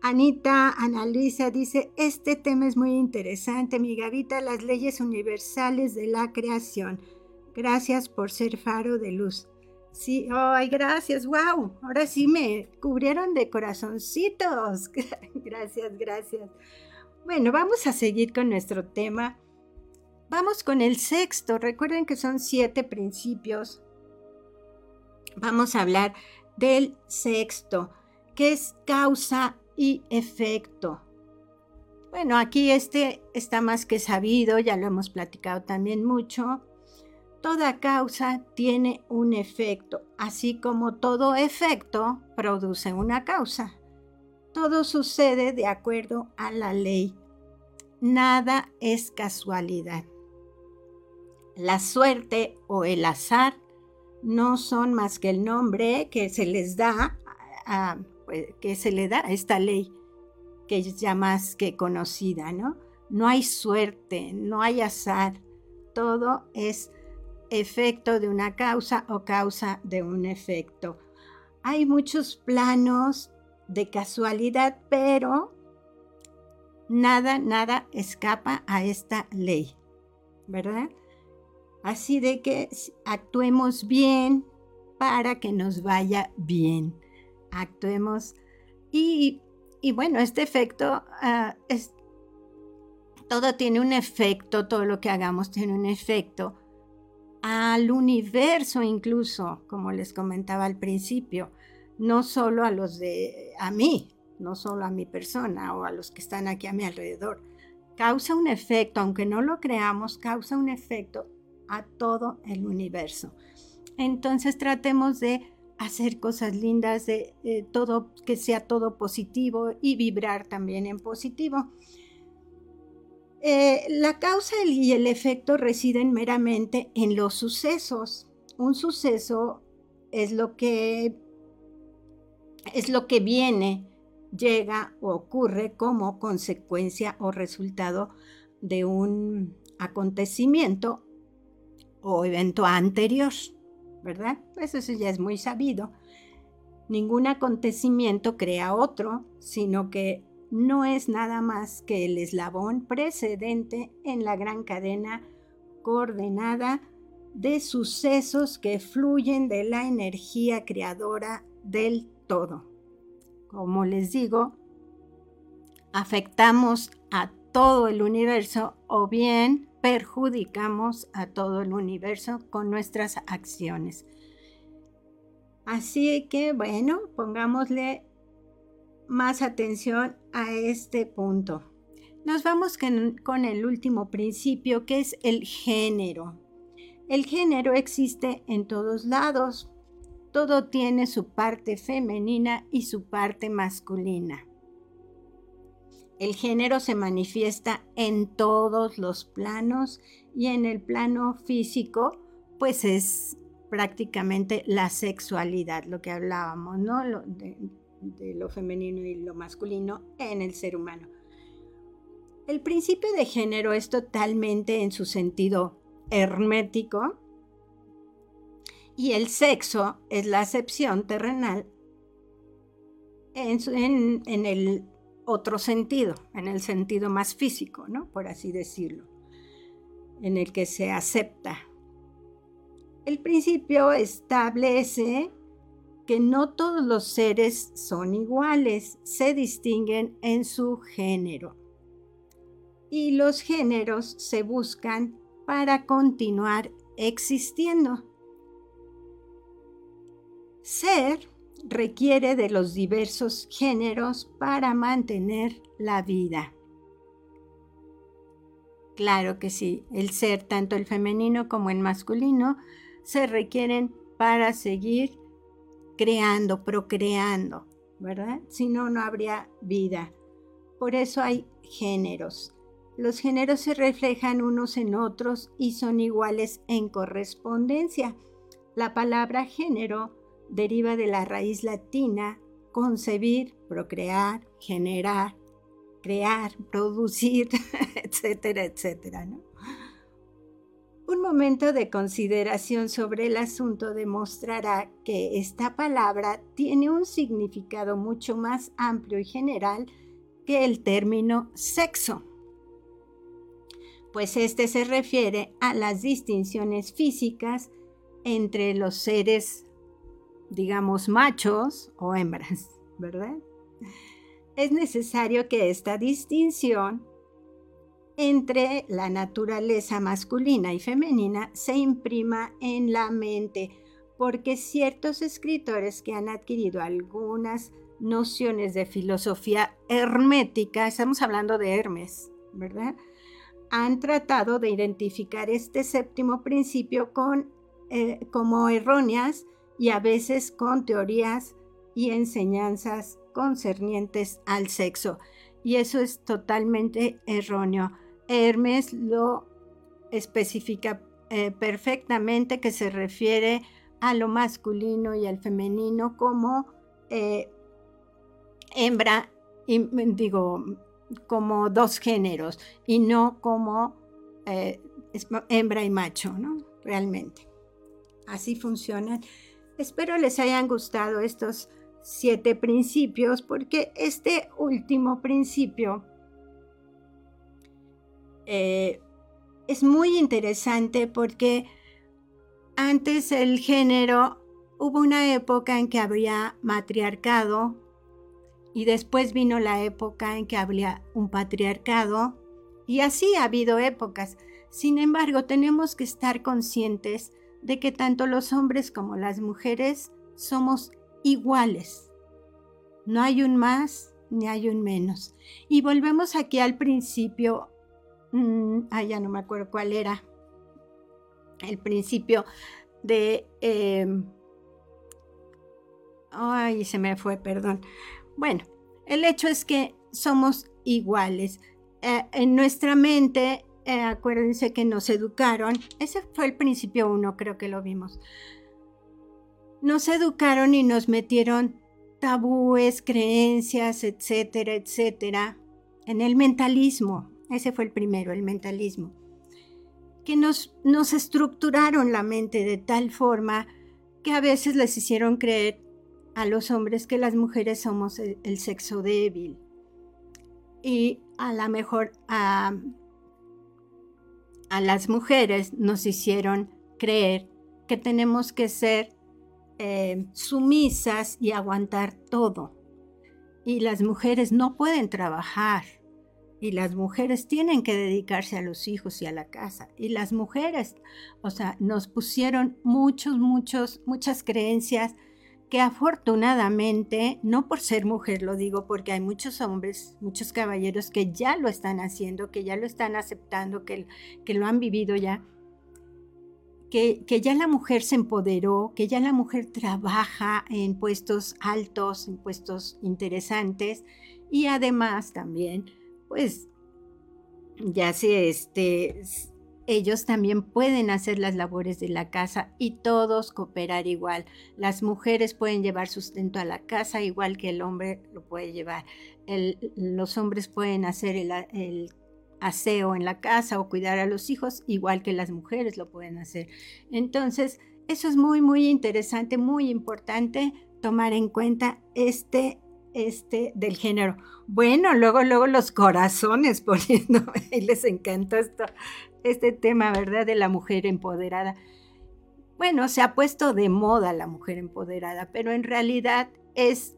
Anita, Ana Luisa dice, este tema es muy interesante, mi Gavita, las leyes universales de la creación. Gracias por ser faro de luz. Sí, ay, gracias, wow. Ahora sí me cubrieron de corazoncitos. <laughs> gracias, gracias. Bueno, vamos a seguir con nuestro tema Vamos con el sexto. Recuerden que son siete principios. Vamos a hablar del sexto, que es causa y efecto. Bueno, aquí este está más que sabido, ya lo hemos platicado también mucho. Toda causa tiene un efecto, así como todo efecto produce una causa. Todo sucede de acuerdo a la ley. Nada es casualidad. La suerte o el azar no son más que el nombre que se les da, a, pues, que se le da a esta ley, que es ya más que conocida, ¿no? No hay suerte, no hay azar, todo es efecto de una causa o causa de un efecto. Hay muchos planos de casualidad, pero nada, nada escapa a esta ley, ¿verdad? Así de que actuemos bien para que nos vaya bien. Actuemos. Y, bueno, este efecto ah, es, todo tiene un efecto, todo lo que hagamos tiene un efecto al universo incluso, como les comentaba al principio, no solo a los de a mí, no solo a mi persona o a los que están aquí a mi alrededor. Causa un efecto, aunque no lo creamos, causa un efecto a todo el universo. Entonces tratemos de hacer cosas lindas, de, todo, que sea todo positivo y vibrar también en positivo. Eh, la causa y el efecto residen meramente en los sucesos. Un suceso es lo que es lo que viene, llega o ocurre como consecuencia o resultado de un acontecimiento o evento anterior, ¿verdad? Pues eso ya es muy sabido. Ningún acontecimiento crea otro, sino que no es nada más que el eslabón precedente en la gran cadena coordenada de sucesos que fluyen de la energía creadora del todo. Como les digo, afectamos a todo el universo o bien perjudicamos a todo el universo con nuestras acciones. Así que, bueno, pongámosle más atención a este punto. Nos vamos con, el último principio, que es el género. El género existe en todos lados. Todo tiene su parte femenina y su parte masculina. El género se manifiesta en todos los planos y en el plano físico, pues es prácticamente la sexualidad, lo que hablábamos, ¿no? De lo femenino y lo masculino en el ser humano. El principio de género es totalmente en su sentido hermético y el sexo es la acepción terrenal en, el otro sentido, en el sentido más físico, ¿no? Por así decirlo, en el que se acepta. El principio establece que no todos los seres son iguales, se distinguen en su género. Y los géneros se buscan para continuar existiendo. Ser requiere de los diversos géneros para mantener la vida. Claro que sí, el ser, tanto el femenino como el masculino, se requieren para seguir creando, procreando, ¿verdad? Si no, no habría vida. Por eso hay géneros. Los géneros se reflejan unos en otros y son iguales en correspondencia. La palabra género deriva de la raíz latina concebir, procrear, generar, crear, producir, <laughs> etcétera, etcétera. Un momento de consideración sobre el asunto demostrará que esta palabra tiene un significado mucho más amplio y general que el término sexo, pues este se refiere a las distinciones físicas entre los seres digamos, machos o hembras, ¿verdad? Es necesario que esta distinción entre la naturaleza masculina y femenina se imprima en la mente, porque ciertos escritores que han adquirido algunas nociones de filosofía hermética, estamos hablando de Hermes, ¿verdad? Han tratado de identificar este séptimo principio con, eh, como erróneas y a veces con teorías y enseñanzas concernientes al sexo. Y eso es totalmente erróneo. Hermes lo especifica eh, perfectamente que se refiere a lo masculino y al femenino como eh, hembra, y, digo, como dos géneros y no como eh, hembra y macho, ¿no? Realmente. Así funcionan Espero les hayan gustado estos siete principios porque este último principio eh, es muy interesante porque antes el género hubo una época en que había matriarcado y después vino la época en que había un patriarcado y así ha habido épocas. Sin embargo, tenemos que estar conscientes de que tanto los hombres como las mujeres somos iguales. No hay un más ni hay un menos. Y volvemos aquí al principio, mm, ah, ya no me acuerdo cuál era, el principio de... Em, ay, se me fue, perdón. Bueno, el hecho es que somos iguales. Eh, en nuestra mente eh, acuérdense que nos educaron, ese fue el principio uno, creo que lo vimos. Nos educaron y nos metieron tabúes, creencias, etcétera, etcétera, en el mentalismo. Ese fue el primero, el mentalismo. Que nos, nos estructuraron la mente de tal forma que a veces les hicieron creer a los hombres que las mujeres somos el, sexo débil. Y a lo mejor a, a las mujeres nos hicieron creer que tenemos que ser eh, sumisas y aguantar todo. Y las mujeres no pueden trabajar, y las mujeres tienen que dedicarse a los hijos y a la casa. Y las mujeres, o sea, nos pusieron muchos, muchos, muchas creencias que afortunadamente, no por ser mujer lo digo, porque hay muchos hombres, muchos caballeros que ya lo están haciendo, que ya lo están aceptando, que, que lo han vivido ya, que, que, ya la mujer se empoderó, que ya la mujer trabaja en puestos altos, en puestos interesantes y además también, pues, ya se este, ellos también pueden hacer las labores de la casa y todos cooperar igual. Las mujeres pueden llevar sustento a la casa igual que el hombre lo puede llevar. los hombres pueden hacer el, aseo en la casa o cuidar a los hijos igual que las mujeres lo pueden hacer. Entonces, eso es muy, muy interesante, muy importante tomar en cuenta este este del género. Bueno, luego, luego los corazones <laughs> poniendo, y les encanta esto, este tema, ¿verdad? De la mujer empoderada. Bueno, se ha puesto de moda la mujer empoderada, pero en realidad es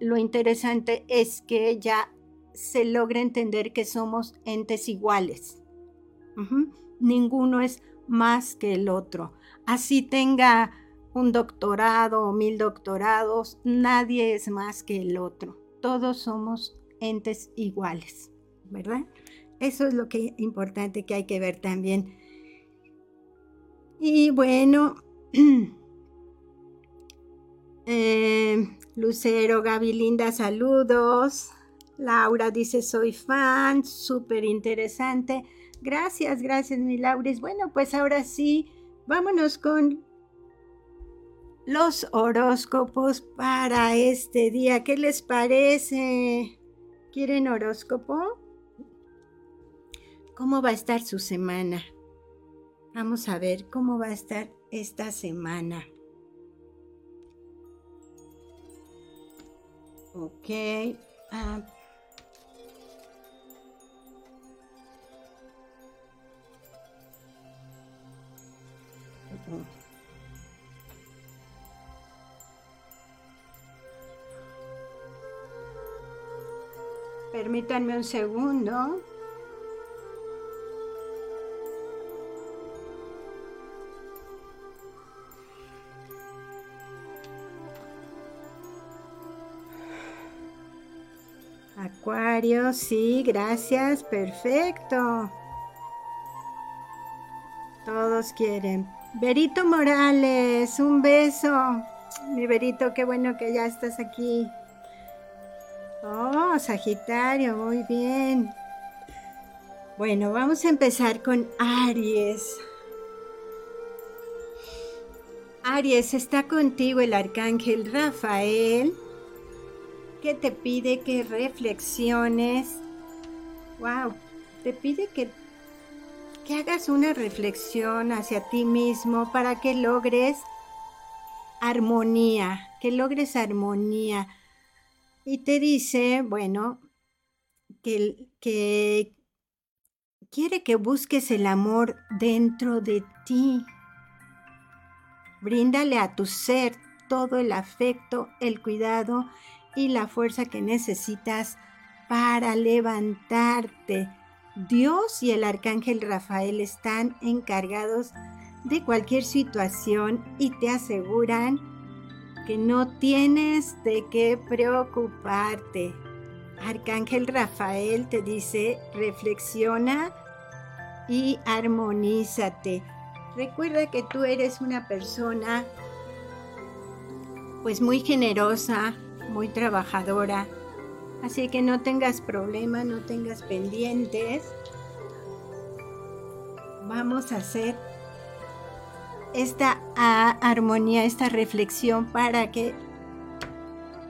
lo interesante es que ya se logra entender que somos entes iguales. Ninguno es más que el otro. Así tenga un doctorado o mil doctorados, nadie es más que el otro. Todos somos entes iguales, ¿verdad? Eso es lo que importante que hay que ver también. Y bueno, <clears throat> eh, Lucero, Gaby Linda, saludos. Laura dice, soy fan, súper interesante. Gracias, gracias, mi Lauris. Bueno, pues ahora sí, vámonos con los horóscopos para este día. ¿Qué les parece? ¿Quieren horóscopo? ¿Cómo va a estar su semana? Vamos a ver cómo va a estar esta semana. Ok. Ah. Permítanme un segundo. Acuario, sí, gracias, perfecto. Todos quieren. Berito Morales, un beso. Mi Berito, qué bueno que ya estás aquí. Oh, Sagitario, muy bien. Bueno, vamos a empezar con Aries. Aries, está contigo el arcángel Rafael que te pide que reflexiones. Wow, te pide que, que hagas una reflexión hacia ti mismo para que logres armonía, que logres armonía. Y te dice, bueno, que, que quiere que busques el amor dentro de ti. Bríndale a tu ser todo el afecto, el cuidado y la fuerza que necesitas para levantarte. Dios y el arcángel Rafael están encargados de cualquier situación y te aseguran que no tienes de qué preocuparte. Arcángel Rafael te dice, reflexiona y armonízate. Recuerda que tú eres una persona pues muy generosa, muy trabajadora. Así que no tengas problema, no tengas pendientes. Vamos a hacer esta armonía, esta reflexión para que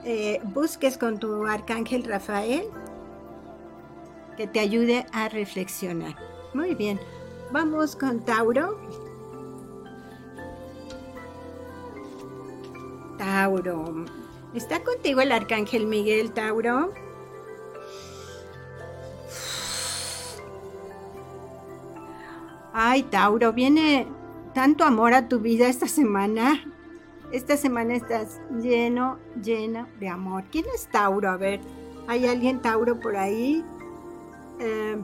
eh, busques con tu arcángel Rafael que te ayude a reflexionar. Muy bien, vamos con Tauro. Tauro, ¿Está contigo el arcángel Miguel, Tauro? Ay, Tauro, viene tanto amor a tu vida esta semana. Esta semana estás lleno, lleno de amor. ¿Quién es Tauro? A ver, ¿hay alguien Tauro por ahí? Eh,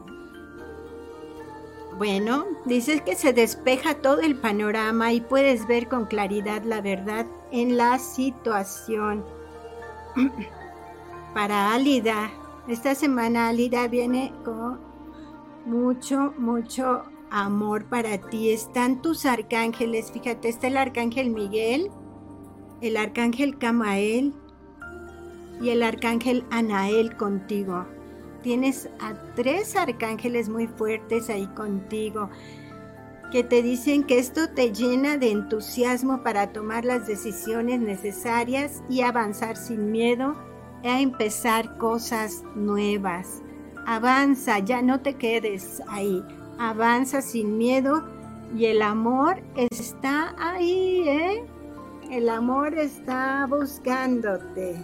bueno, dices que se despeja todo el panorama y puedes ver con claridad la verdad en la situación. <clears throat> Para Álida, esta semana Álida viene con mucho, mucho amor para ti. Están tus arcángeles, fíjate, está el arcángel Miguel, el arcángel Camael y el arcángel Anael contigo. Tienes a tres arcángeles muy fuertes ahí contigo que te dicen que esto te llena de entusiasmo para tomar las decisiones necesarias y avanzar sin miedo a empezar cosas nuevas. Avanza, ya no te quedes ahí. Avanza sin miedo y el amor está ahí, ¿eh? El amor está buscándote.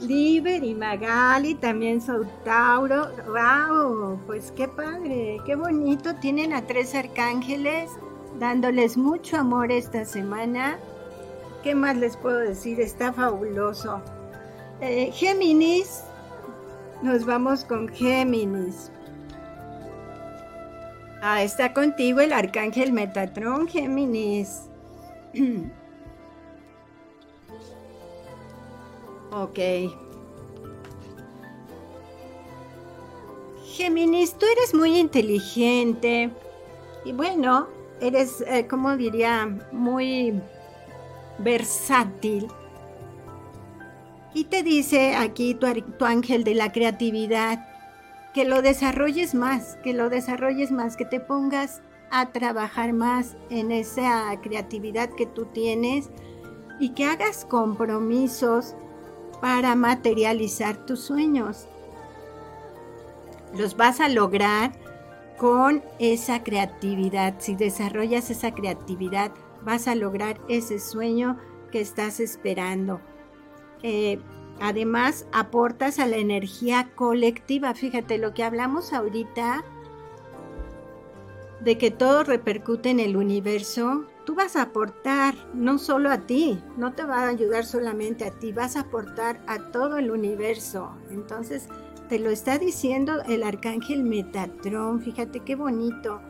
Liber y Magali también Tauro. ¡Wow! Pues qué padre, qué bonito. Tienen a tres arcángeles dándoles mucho amor esta semana. ¿Qué más les puedo decir? Está fabuloso. Eh, Géminis, nos vamos con Géminis. Ah, está contigo el arcángel Metatron, Géminis. <clears throat> Ok. Géminis, tú eres muy inteligente y bueno, eres, eh, como diría, muy versátil. Y te dice aquí tu ángel de la creatividad que lo desarrolles más, que lo desarrolles más, que te pongas a trabajar más en esa creatividad que tú tienes y que hagas compromisos para materializar tus sueños. Los vas a lograr con esa creatividad. Si desarrollas esa creatividad, vas a lograr ese sueño que estás esperando. Eh, además, aportas a la energía colectiva. Fíjate, lo que hablamos ahorita de que todo repercute en el universo, tú vas a aportar no solo a ti, no te va a ayudar solamente a ti, vas a aportar a todo el universo. Entonces, te lo está diciendo el arcángel Metatron, fíjate qué bonito.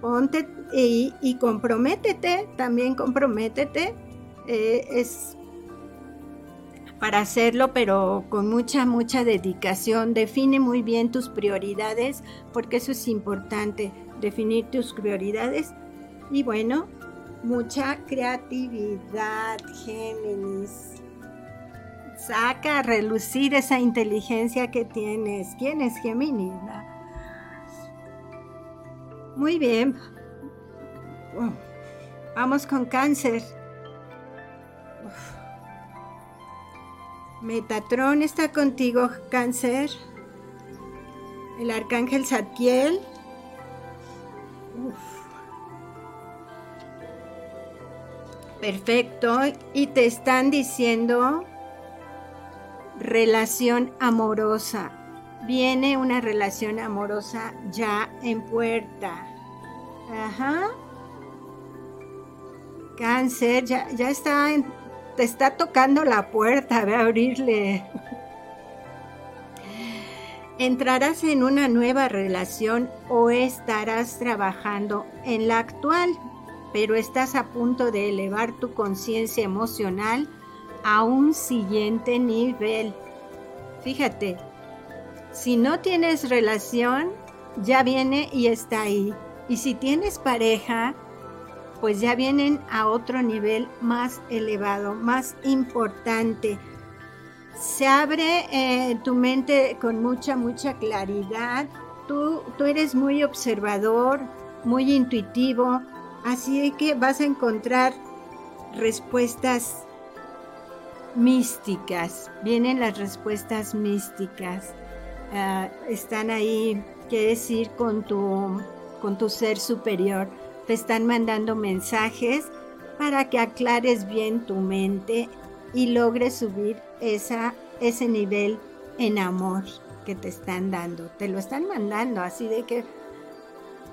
Ponte y, comprométete, también comprométete. Eh, es para hacerlo, pero con mucha, mucha dedicación. Define muy bien tus prioridades, porque eso es importante, definir tus prioridades y bueno, mucha creatividad, Géminis. Saca a relucir esa inteligencia que tienes. ¿Quién es Géminis? Muy bien. Vamos con cáncer. Metatron está contigo, cáncer. El arcángel. Uf. Perfecto. Y te están diciendo relación amorosa. Viene una relación amorosa ya en puerta. Ajá. Cáncer, ya, ya está, te está tocando la puerta, ve a abrirle. Entrarás en una nueva relación o estarás trabajando en la actual pero estás a punto de elevar tu conciencia emocional a un siguiente nivel. Fíjate, si no tienes relación, ya viene y está ahí. Y si tienes pareja, pues ya vienen a otro nivel más elevado, más importante. Se abre eh, tu mente con mucha, mucha claridad. Tú, tú eres muy observador, muy intuitivo, Así que vas a encontrar respuestas místicas. Vienen las respuestas místicas. Ah, están ahí, quiere decir, con tu, con tu ser superior. Te están mandando mensajes para que aclares bien tu mente y logres subir ese nivel en amor que te están dando. Te lo están mandando, así de que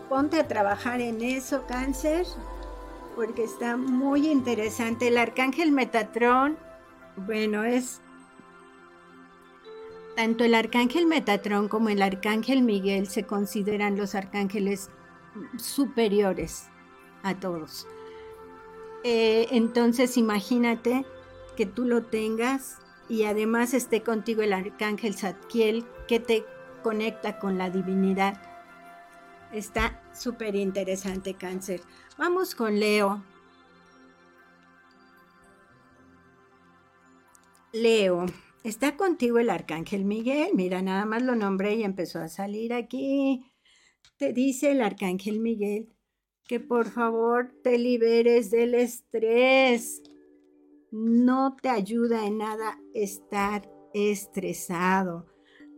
ponte a trabajar en eso, cáncer, porque está muy interesante. El arcángel Metatron, bueno, es Tanto el arcángel Metatrón como el arcángel Miguel se consideran los arcángeles superiores a todos. Eh, entonces imagínate que tú lo tengas y además esté contigo el arcángel Zadkiel que te conecta con la divinidad. Está súper interesante cáncer. Vamos con Leo. Leo, está contigo el arcángel Miguel. Mira, nada más lo nombré y empezó a salir aquí. Te dice el arcángel Miguel que por favor te liberes del estrés. No te ayuda en nada estar estresado.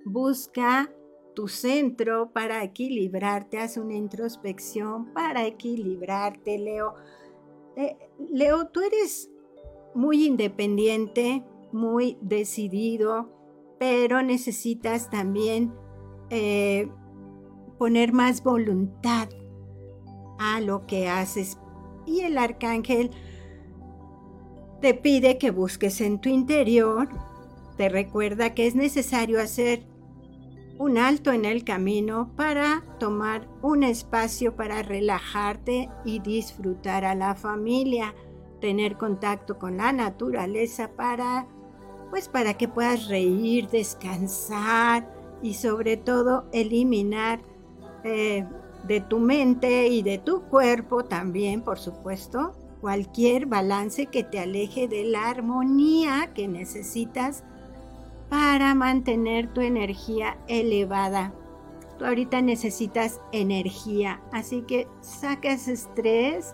Busca tu centro para equilibrarte, haz una introspección para equilibrarte, Leo. Eh, Leo, tú eres muy independiente, muy decidido, pero necesitas también eh, poner más voluntad a lo que haces. Y el arcángel te pide que busques en tu interior, te recuerda que es necesario hacer un alto en el camino para tomar un espacio para relajarte y disfrutar a la familia, tener contacto con la naturaleza para pues para que puedas reír, descansar y sobre todo eliminar eh, de tu mente y de tu cuerpo también, por supuesto, cualquier balance que te aleje de la armonía que necesitas para mantener tu energía elevada. Tú ahorita necesitas energía, así que saca ese estrés,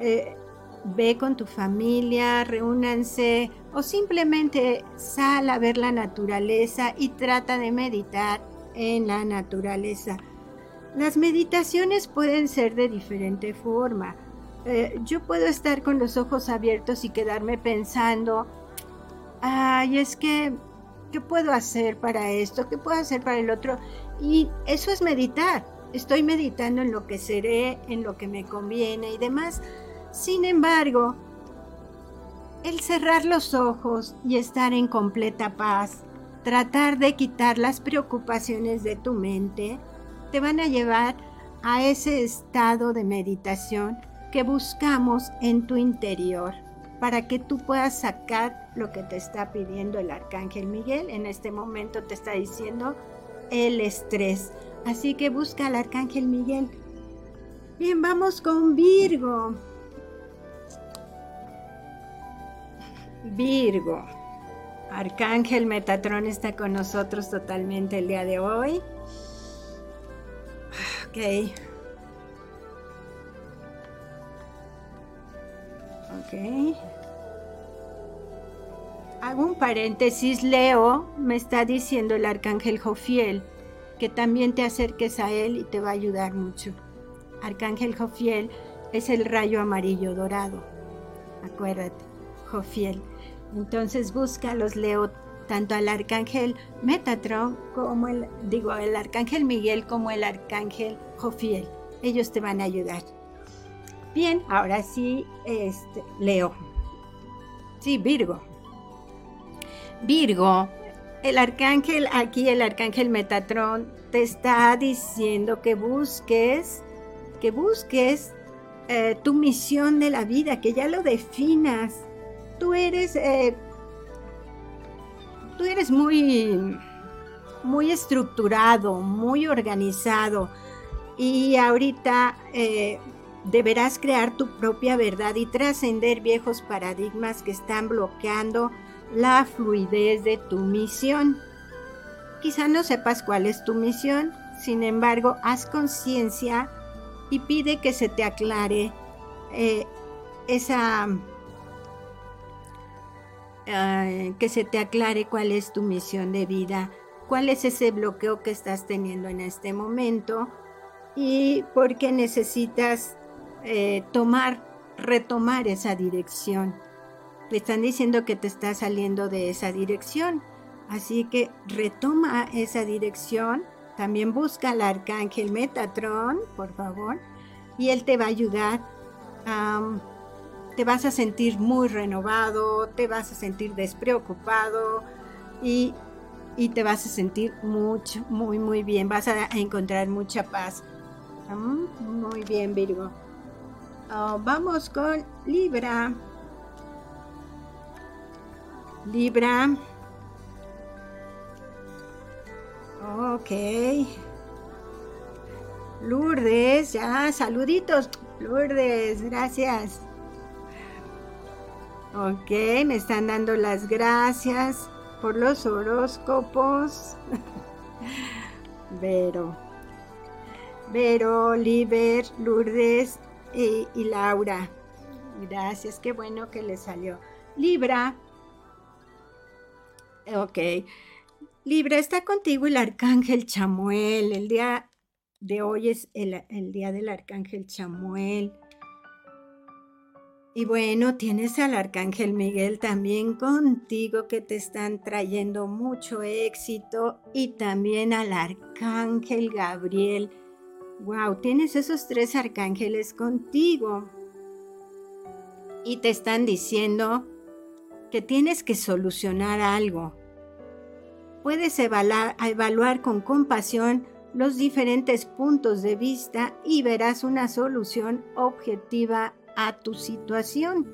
eh, ve con tu familia, reúnanse o simplemente sal a ver la naturaleza y trata de meditar en la naturaleza. Las meditaciones pueden ser de diferente forma. Eh, yo puedo estar con los ojos abiertos y quedarme pensando, ay, es que ¿Qué puedo hacer para esto? ¿Qué puedo hacer para el otro? Y eso es meditar. Estoy meditando en lo que seré, en lo que me conviene y demás. Sin embargo, el cerrar los ojos y estar en completa paz, tratar de quitar las preocupaciones de tu mente, te van a llevar a ese estado de meditación que buscamos en tu interior para que tú puedas sacar lo que te está pidiendo el arcángel Miguel. En este momento te está diciendo el estrés. Así que busca al arcángel Miguel. Bien, vamos con Virgo. Virgo. Arcángel Metatrón está con nosotros totalmente el día de hoy. Ok. Ok. Hago un paréntesis, Leo, me está diciendo el arcángel Jofiel que también te acerques a él y te va a ayudar mucho. Arcángel Jofiel es el rayo amarillo dorado. Acuérdate, Jofiel. Entonces búscalos, Leo, tanto al arcángel Metatron como el, digo, el arcángel Miguel como el arcángel Jofiel. Ellos te van a ayudar. Bien, ahora sí, este, Leo. Sí, Virgo. Virgo, el arcángel aquí, el arcángel Metatrón, te está diciendo que busques, que busques eh, tu misión de la vida, que ya lo definas. Tú eres, eh, tú eres muy, muy estructurado, muy organizado y ahorita eh, deberás crear tu propia verdad y trascender viejos paradigmas que están bloqueando la fluidez de tu misión. Quizá no sepas cuál es tu misión, sin embargo, haz conciencia y pide que se te aclare eh, esa... Eh, que se te aclare cuál es tu misión de vida, cuál es ese bloqueo que estás teniendo en este momento y por qué necesitas eh, tomar, retomar esa dirección. Le están diciendo que te está saliendo de esa dirección. Así que retoma esa dirección. También busca al arcángel Metatron, por favor, y él te va a ayudar. Te vas a sentir muy renovado, te vas a sentir despreocupado y y te vas a sentir mucho, muy, muy bien. Vas a encontrar mucha paz. Mm, muy bien, Virgo. Ah, vamos con Libra. Libra. Ok. Lourdes, ya, saluditos. Lourdes, gracias. Ok, me están dando las gracias por los horóscopos. <laughs> Vero. Vero, Liber, Lourdes y, y Laura. Gracias, qué bueno que le salió. Libra. Ok. Libra, está contigo el arcángel Chamuel. El día de hoy es el día del arcángel Chamuel. Y bueno, tienes al Arcángel Miguel también contigo que te están trayendo mucho éxito y también al Arcángel Gabriel. Wow, tienes esos tres arcángeles contigo y te están diciendo que tienes que solucionar algo. Puedes evaluar, evaluar con compasión los diferentes puntos de vista y verás una solución objetiva a tu situación.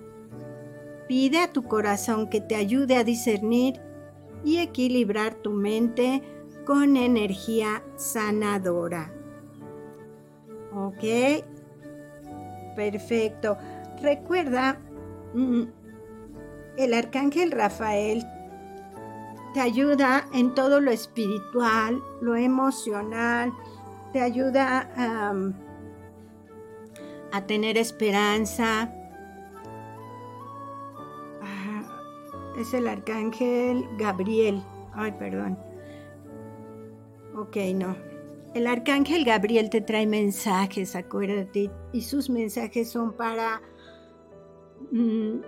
Pide a tu corazón que te ayude a discernir y equilibrar tu mente con energía sanadora. ¿Ok? Perfecto. Recuerda, mm, el arcángel Rafael te ayuda en todo lo espiritual, lo emocional, te ayuda a a tener esperanza. Ah, es el arcángel Gabriel. Ay, perdón. Ok, no. El arcángel Gabriel te trae mensajes, acuérdate, y sus mensajes son para mm,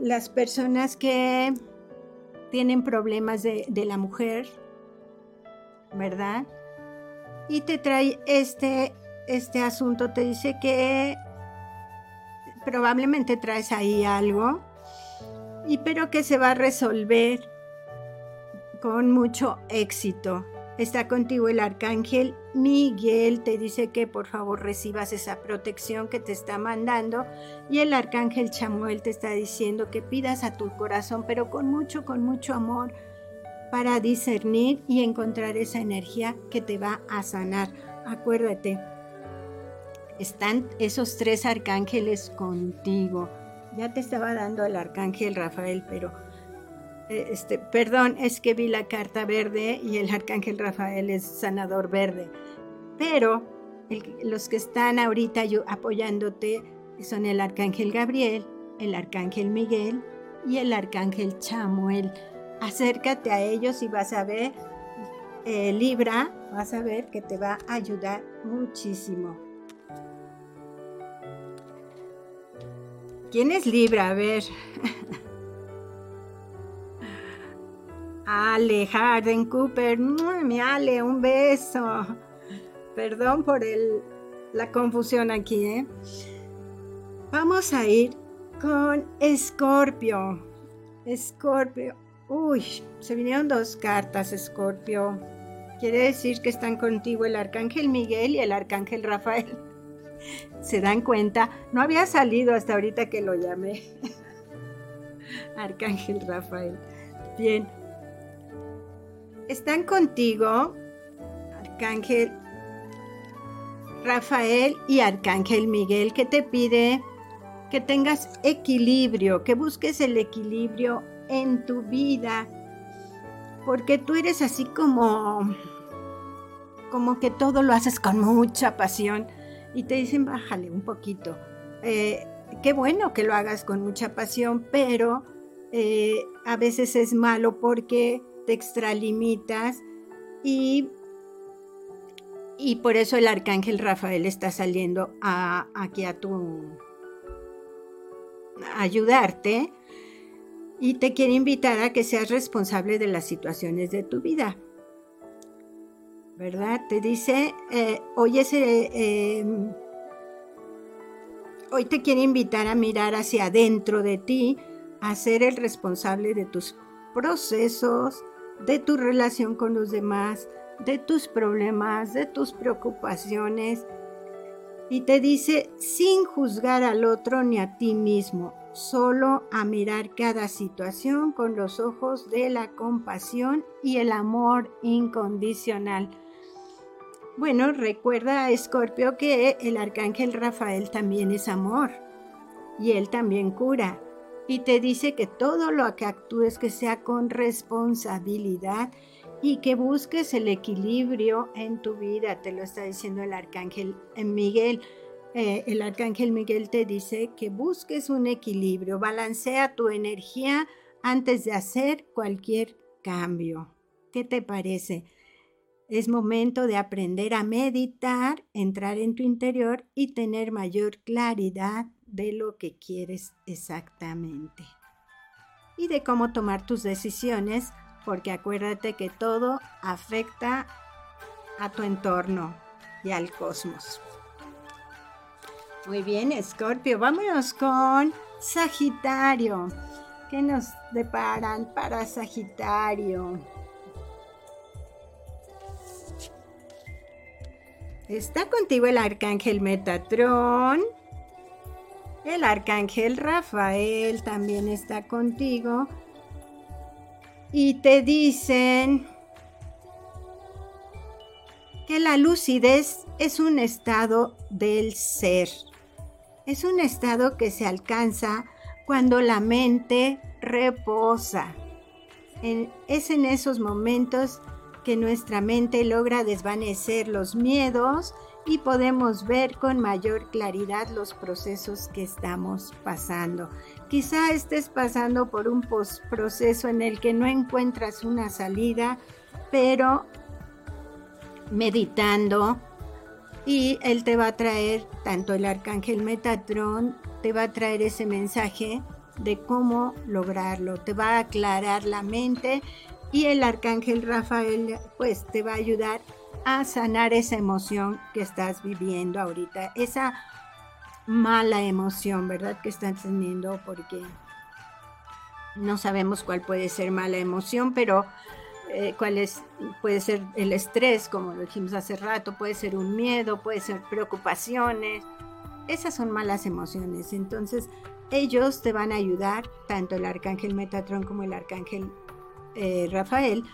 las personas que tienen problemas de, de la mujer, ¿verdad? Y te trae este este asunto te dice que probablemente traes ahí algo, y pero que se va a resolver con mucho éxito. Está contigo el arcángel Miguel, te dice que por favor recibas esa protección que te está mandando y el arcángel Chamuel te está diciendo que pidas a tu corazón, pero con mucho, con mucho amor para discernir y encontrar esa energía que te va a sanar. Acuérdate, están esos tres arcángeles contigo. Ya te estaba dando el arcángel Rafael, pero eh, este, perdón, es que vi la carta verde y el arcángel Rafael es sanador verde. Pero los que están ahorita apoyándote son el arcángel Gabriel, el arcángel Miguel y el arcángel Chamuel. Acércate a ellos y vas a ver, eh, Libra, vas a ver que te va a ayudar muchísimo. ¿Quién es Libra? A ver. Ale Harden Cooper. Mi Ale, un beso. Perdón por el, la confusión aquí, ¿eh? Vamos a ir con Escorpio. Escorpio. Uy, se vinieron dos cartas, Escorpio. Quiere decir que están contigo el arcángel Miguel y el arcángel Rafael. ¿Se dan cuenta? No había salido hasta ahorita que lo llamé. <laughs> Arcángel Rafael. Bien. Están contigo, Arcángel Rafael y Arcángel Miguel, que te pide que tengas equilibrio, que busques el equilibrio en tu vida, porque tú eres así como como que todo lo haces con mucha pasión y te dicen bájale un poquito. Eh, qué bueno que lo hagas con mucha pasión, pero eh, a veces es malo porque te extralimitas y, y por eso el arcángel Rafael está saliendo a, aquí a tu ayudarte y te quiere invitar a que seas responsable de las situaciones de tu vida. ¿Verdad? Te dice, eh, hoy, em, hoy te quiere invitar a mirar hacia adentro de ti, a ser el responsable de tus procesos, de tu relación con los demás, de tus problemas, de tus preocupaciones. Y te dice sin juzgar al otro ni a ti mismo, solo a mirar cada situación con los ojos de la compasión y el amor incondicional. Bueno, recuerda, Escorpio, que el arcángel Rafael también es amor y él también cura. Y te dice que todo lo que actúes que sea con responsabilidad y que busques el equilibrio en tu vida, te lo está diciendo el arcángel Miguel. Eh, el arcángel Miguel te dice que busques un equilibrio, balancea tu energía antes de hacer cualquier cambio. ¿Qué te parece? Es momento de aprender a meditar, entrar en tu interior y tener mayor claridad de lo que quieres exactamente. Y de cómo tomar tus decisiones, porque acuérdate que todo afecta a tu entorno y al cosmos. Muy bien, Escorpio, vámonos con Sagitario. ¿Qué nos deparan para Sagitario? Está contigo el arcángel Metatrón. El arcángel Rafael también está contigo. Y te dicen que la lucidez es un estado del ser. Es un estado que se alcanza cuando la mente reposa. es en esos momentos que nuestra mente logra desvanecer los miedos y podemos ver con mayor claridad los procesos que estamos pasando. Quizá estés pasando por un proceso en el que no encuentras una salida, pero meditando, y él te va a traer, tanto el arcángel Metatrón, te va a traer ese mensaje de cómo lograrlo, te va a aclarar la mente y el arcángel Rafael pues te va a ayudar a sanar esa emoción que estás viviendo ahorita, esa mala emoción, ¿verdad? Que estás teniendo porque no sabemos cuál puede ser mala emoción, pero eh, cuál es, puede ser el estrés, como lo dijimos hace rato, puede ser un miedo, puede ser preocupaciones. Esas son malas emociones. Entonces, ellos te van a ayudar, tanto el arcángel Metatron como el arcángel eh, Rafael,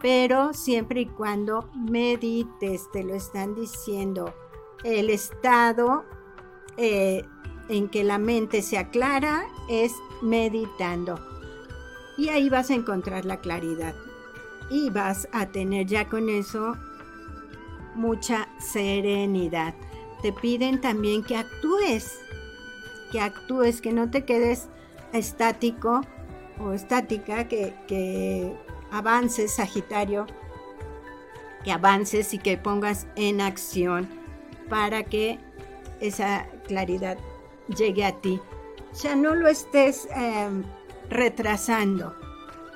pero siempre y cuando medites, te lo están diciendo. El estado eh, en que la mente se aclara es meditando. Y ahí vas a encontrar la claridad y vas a tener ya con eso mucha serenidad. Te piden también que actúes, que actúes, que no te quedes estático o estática, que, que avances, Sagitario, que avances y que pongas en acción para que esa claridad llegue a ti. Sea, no lo estés em, retrasando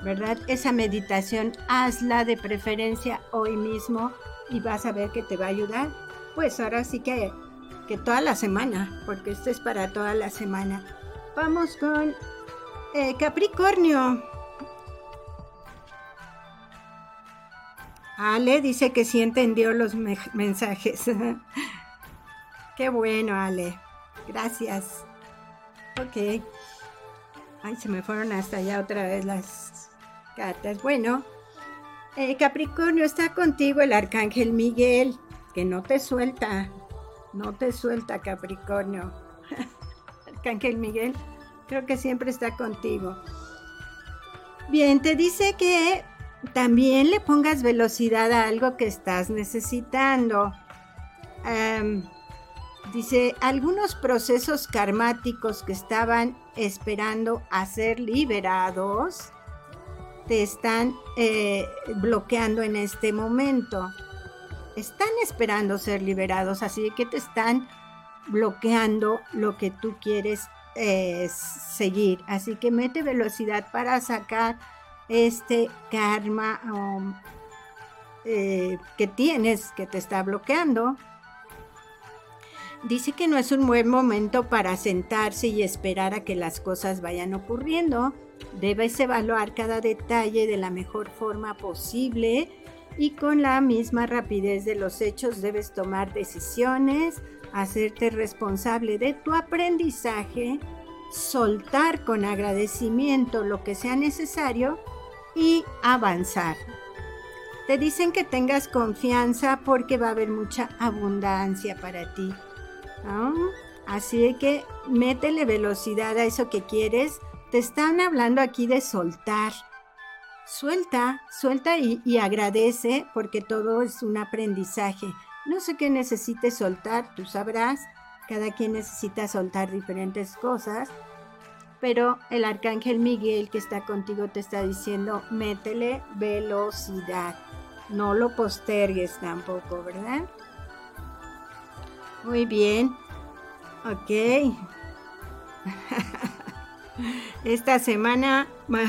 ¿verdad? Esa meditación hazla de preferencia hoy mismo y vas a ver que te va a ayudar. Pues ahora sí que, que toda la semana, porque esto es para toda la semana. Vamos con eh, Capricornio. Ale dice que sí entendió los mensajes. <laughs> Qué bueno, Ale. Gracias. Ok. Ay, se me fueron hasta allá otra vez las bueno, eh, Capricornio, está contigo el arcángel Miguel, que no te suelta, no te suelta Capricornio. <laughs> arcángel Miguel, creo que siempre está contigo. Bien, te dice que también le pongas velocidad a algo que estás necesitando. dice, algunos procesos karmáticos que estaban esperando a ser liberados te están eh, bloqueando en este momento. Están esperando ser liberados, así que te están bloqueando lo que tú quieres eh, seguir. Así que mete velocidad para sacar este karma um, eh, que tienes que te está bloqueando. Dice que no es un buen momento para sentarse y esperar a que las cosas vayan ocurriendo Debes evaluar cada detalle de la mejor forma posible y con la misma rapidez de los hechos debes tomar decisiones, hacerte responsable de tu aprendizaje, soltar con agradecimiento lo que sea necesario y avanzar. Te dicen que tengas confianza porque va a haber mucha abundancia para ti. Así que métele velocidad a eso que quieres. Te están hablando aquí de soltar. Suelta, suelta y, y agradece porque todo es un aprendizaje. No sé qué necesites soltar, tú sabrás. Cada quien necesita soltar diferentes cosas pero el arcángel Miguel que está contigo te está diciendo, métele velocidad. No lo postergues tampoco, ¿verdad? Muy bien. Ok. <laughs> Esta semana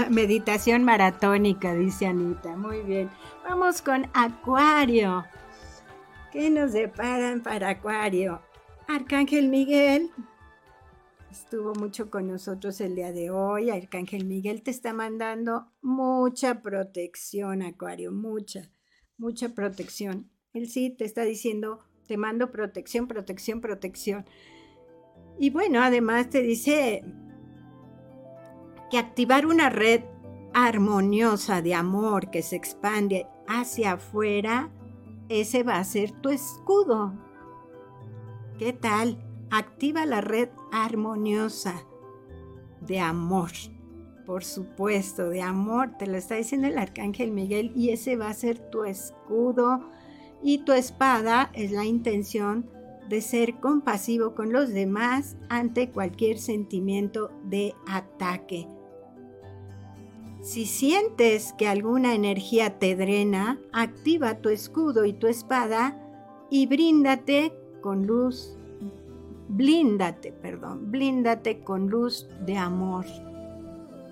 meditación maratónica, dice Anita. Muy bien. Vamos con Acuario. ¿Qué nos deparan para Acuario? Arcángel Miguel estuvo mucho con nosotros el día de hoy. Arcángel Miguel te está mandando mucha protección, Acuario, mucha, mucha protección. Él sí te está diciendo, te mando protección, protección, protección. Y bueno, además te dice que activar una red armoniosa de amor que se expande hacia afuera, ese va a ser tu escudo. ¿Qué tal? activa la red armoniosa de amor. Por supuesto, de amor, te lo está diciendo el arcángel Miguel y ese va a ser tu escudo y tu espada es la intención de ser compasivo con los demás ante cualquier sentimiento de ataque. Si sientes que alguna energía te drena, activa tu escudo y tu espada y bríndate con luz blíndate, perdón, blíndate con luz de amor.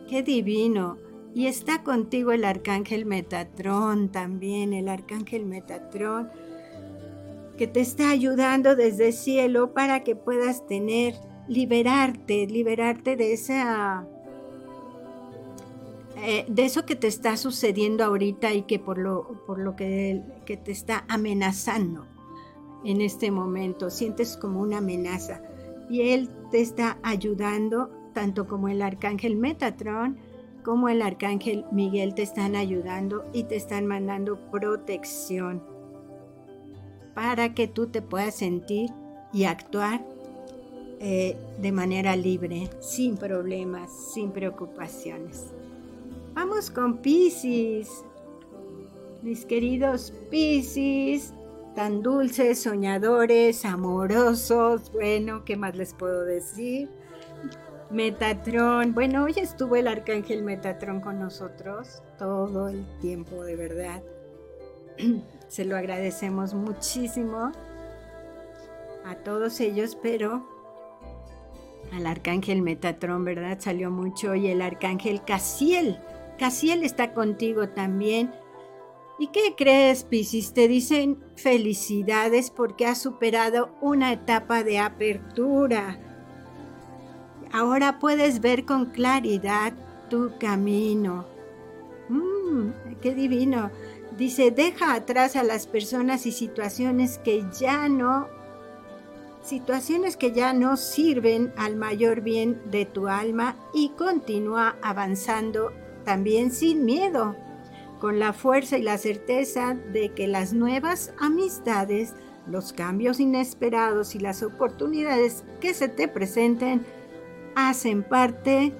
Qué divino. Y está contigo el arcángel Metatrón también, el arcángel Metatrón, que te está ayudando desde el cielo para que puedas tener, liberarte, liberarte de esa... Eh, de eso que te está sucediendo ahorita y que por lo, por lo que, que te está amenazando en este momento, sientes como una amenaza y Él te está ayudando, tanto como el arcángel Metatron, como el arcángel Miguel te están ayudando y te están mandando protección para que tú te puedas sentir y actuar eh, de manera libre, sin problemas, sin preocupaciones. Vamos con Pisces, mis queridos Pisces tan dulces, soñadores, amorosos. Bueno, ¿qué más les puedo decir? Metatrón. Bueno, hoy estuvo el arcángel Metatrón con nosotros todo el tiempo, de verdad. <clears throat> Se lo agradecemos muchísimo a todos ellos, pero al arcángel Metatrón, ¿verdad? Salió mucho y el arcángel Casiel. Casiel está contigo también ¿Y qué crees, Piscis? Te dicen felicidades porque has superado una etapa de apertura. Ahora puedes ver con claridad tu camino. Mmm, qué divino. Dice, deja atrás a las personas y situaciones que ya no, situaciones que ya no sirven al mayor bien de tu alma y continúa avanzando también sin miedo con la fuerza y la certeza de que las nuevas amistades, los cambios inesperados y las oportunidades que se te presenten hacen parte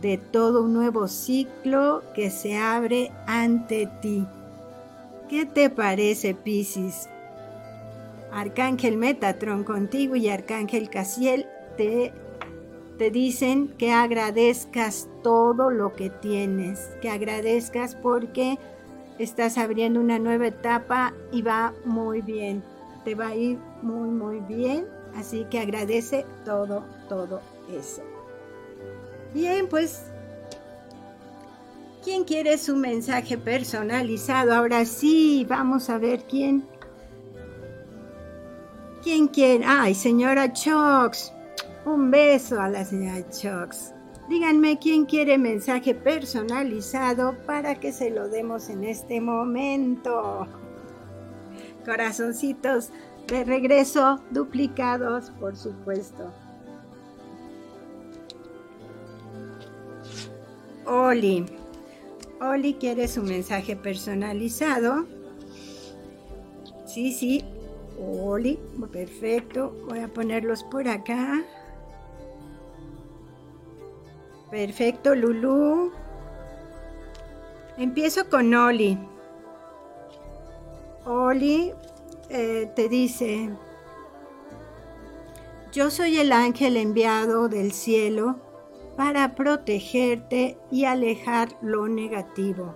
de todo un nuevo ciclo que se abre ante ti. ¿Qué te parece, Piscis? Arcángel Metatron contigo y Arcángel Casiel te te dicen que agradezcas todo lo que tienes, que agradezcas porque estás abriendo una nueva etapa y va muy bien, te va a ir muy, muy bien, así que agradece todo, todo eso. Bien, pues, ¿quién quiere su mensaje personalizado? Ahora sí, vamos a ver quién. ¿Quién quiere? Ay, señora Chox. Un beso a la señora Chox. Díganme quién quiere mensaje personalizado para que se lo demos en este momento. Corazoncitos de regreso duplicados, por supuesto. Oli. Oli quiere su mensaje personalizado. Sí, sí. Oli, perfecto. Voy a ponerlos por acá. Perfecto, Lulu. Empiezo con Oli. Oli eh, te dice, yo soy el ángel enviado del cielo para protegerte y alejar lo negativo.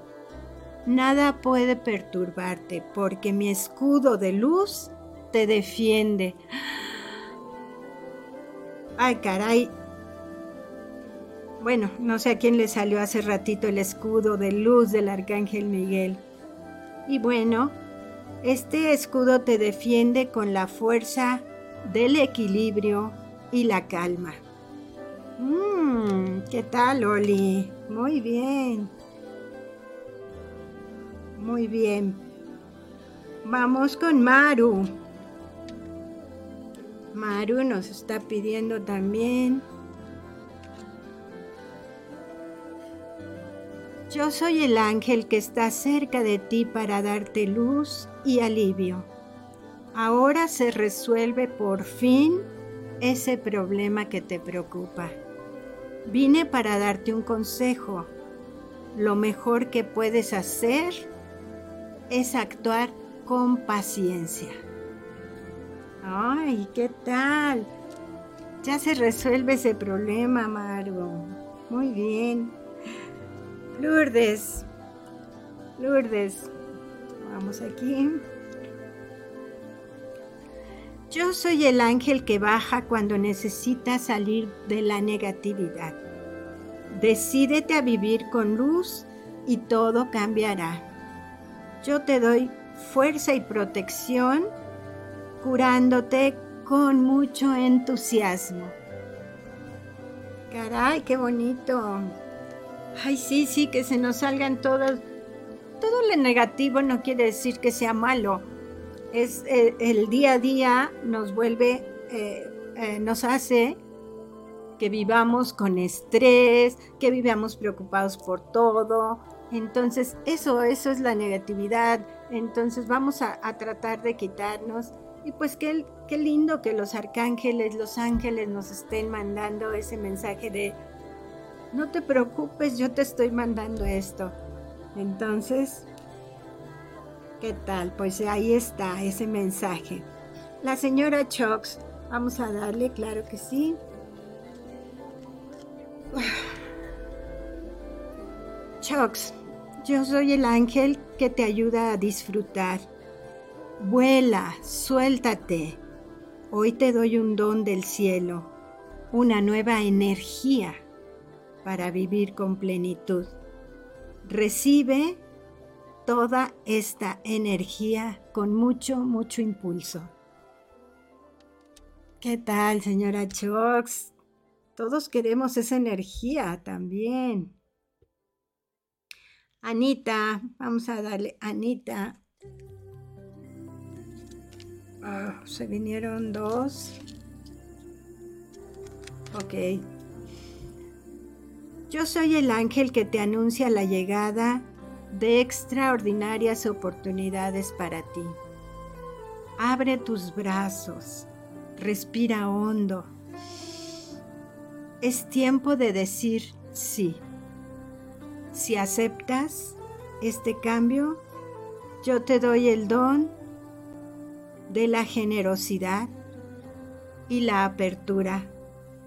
Nada puede perturbarte porque mi escudo de luz te defiende. Ay, caray. Bueno, no sé a quién le salió hace ratito el escudo de luz del arcángel Miguel. Y bueno, este escudo te defiende con la fuerza del equilibrio y la calma. Mmm, ¿qué tal, Oli? Muy bien. Muy bien. Vamos con Maru. Maru nos está pidiendo también. Yo soy el ángel que está cerca de ti para darte luz y alivio. Ahora se resuelve por fin ese problema que te preocupa. Vine para darte un consejo. Lo mejor que puedes hacer es actuar con paciencia. Ay, ¿qué tal? Ya se resuelve ese problema, Margo. Muy bien. Lourdes. Lourdes. Vamos aquí. Yo soy el ángel que baja cuando necesitas salir de la negatividad. Decídete a vivir con luz y todo cambiará. Yo te doy fuerza y protección curándote con mucho entusiasmo. Caray, qué bonito. Ay, sí, sí, que se nos salgan todos. Todo lo negativo no quiere decir que sea malo es eh, el día a día nos vuelve, eh, eh, nos hace que vivamos con estrés, que vivamos preocupados por todo. Entonces, eso, eso es la negatividad. Entonces, vamos a, tratar de quitarnos. Y pues qué, qué lindo que los arcángeles, los ángeles nos estén mandando ese mensaje de, no te preocupes, yo te estoy mandando esto. Entonces, ¿Qué tal? Pues ahí está ese mensaje. La señora Chox, vamos a darle, claro que sí. <sighs> Chox, yo soy el ángel que te ayuda a disfrutar. Vuela, suéltate. Hoy te doy un don del cielo, una nueva energía para vivir con plenitud. Recibe toda esta energía con mucho, mucho impulso. ¿Qué tal, señora Chox? Todos queremos esa energía también. Anita, vamos a darle, Anita. Ah, se vinieron dos. Ok. Yo soy el ángel que te anuncia la llegada de extraordinarias oportunidades para ti. Abre tus brazos, respira hondo. Es tiempo de decir sí. Si aceptas este cambio, yo te doy el don de la generosidad y la apertura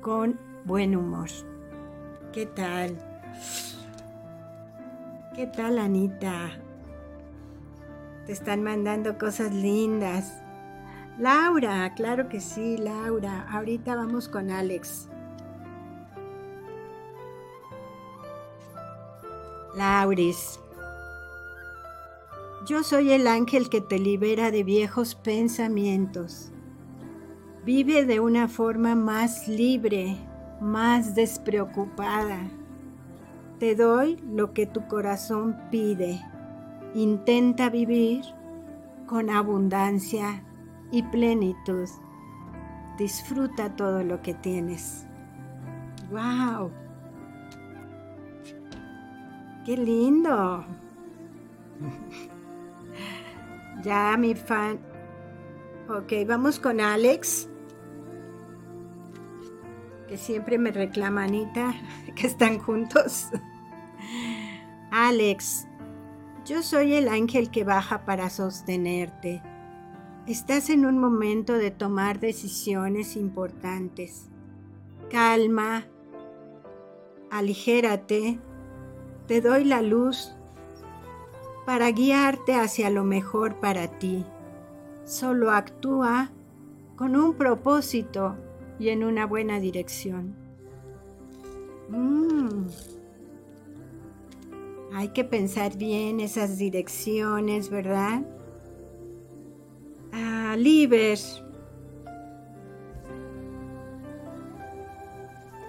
con buen humor. ¿Qué tal? ¿Qué tal, Anita? Te están mandando cosas lindas. Laura, claro que sí, Laura. Ahorita vamos con Alex. Lauris. Yo soy el ángel que te libera de viejos pensamientos. Vive de una forma más libre, más despreocupada. Te doy lo que tu corazón pide. Intenta vivir con abundancia y plenitud. Disfruta todo lo que tienes. ¡Wow! ¡Qué lindo! <laughs> ya, mi fan. Ok, vamos con Alex. Que siempre me reclama Anita <laughs> que están juntos. Alex, yo soy el ángel que baja para sostenerte. Estás en un momento de tomar decisiones importantes. Calma, aligérate, te doy la luz para guiarte hacia lo mejor para ti. Solo actúa con un propósito y en una buena dirección. Mm. Hay que pensar bien esas direcciones, ¿verdad? Ah, Liber.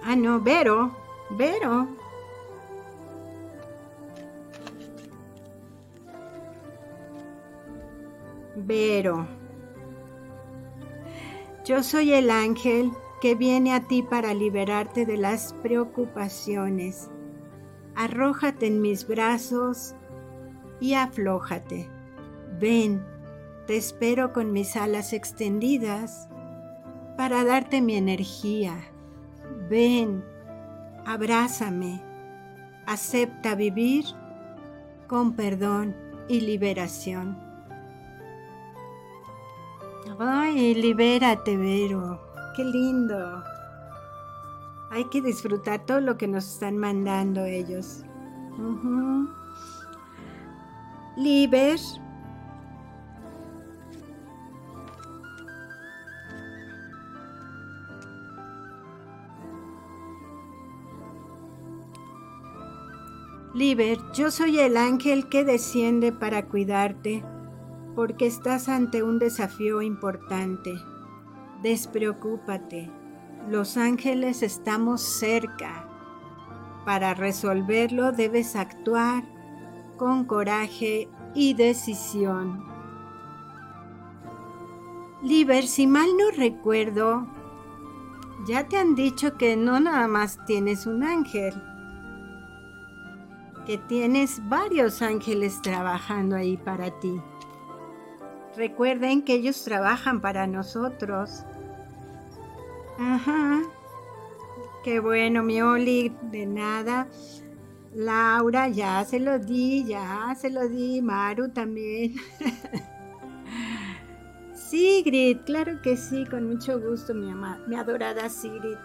Ah, no, Vero. Vero. Vero. Yo soy el ángel que viene a ti para liberarte de las preocupaciones. Arrójate en mis brazos y aflójate. Ven, te espero con mis alas extendidas para darte mi energía. Ven, abrázame. Acepta vivir con perdón y liberación. Ay, libérate, Vero. Qué lindo. Hay que disfrutar todo lo que nos están mandando ellos. Liber. Liber, yo soy el ángel que desciende para cuidarte, porque estás ante un desafío importante. Despreocúpate, los ángeles estamos cerca. Para resolverlo debes actuar con coraje y decisión. Liber, si mal no recuerdo, ya te han dicho que no nada más tienes un ángel, que tienes varios ángeles trabajando ahí para ti. Recuerden que ellos trabajan para nosotros Ajá. Qué bueno, mi Oli, de nada. Laura, ya se lo di, ya se lo di. Maru también. <laughs> Sigrid, claro que sí, con mucho gusto, mi, mi adorada Sigrid.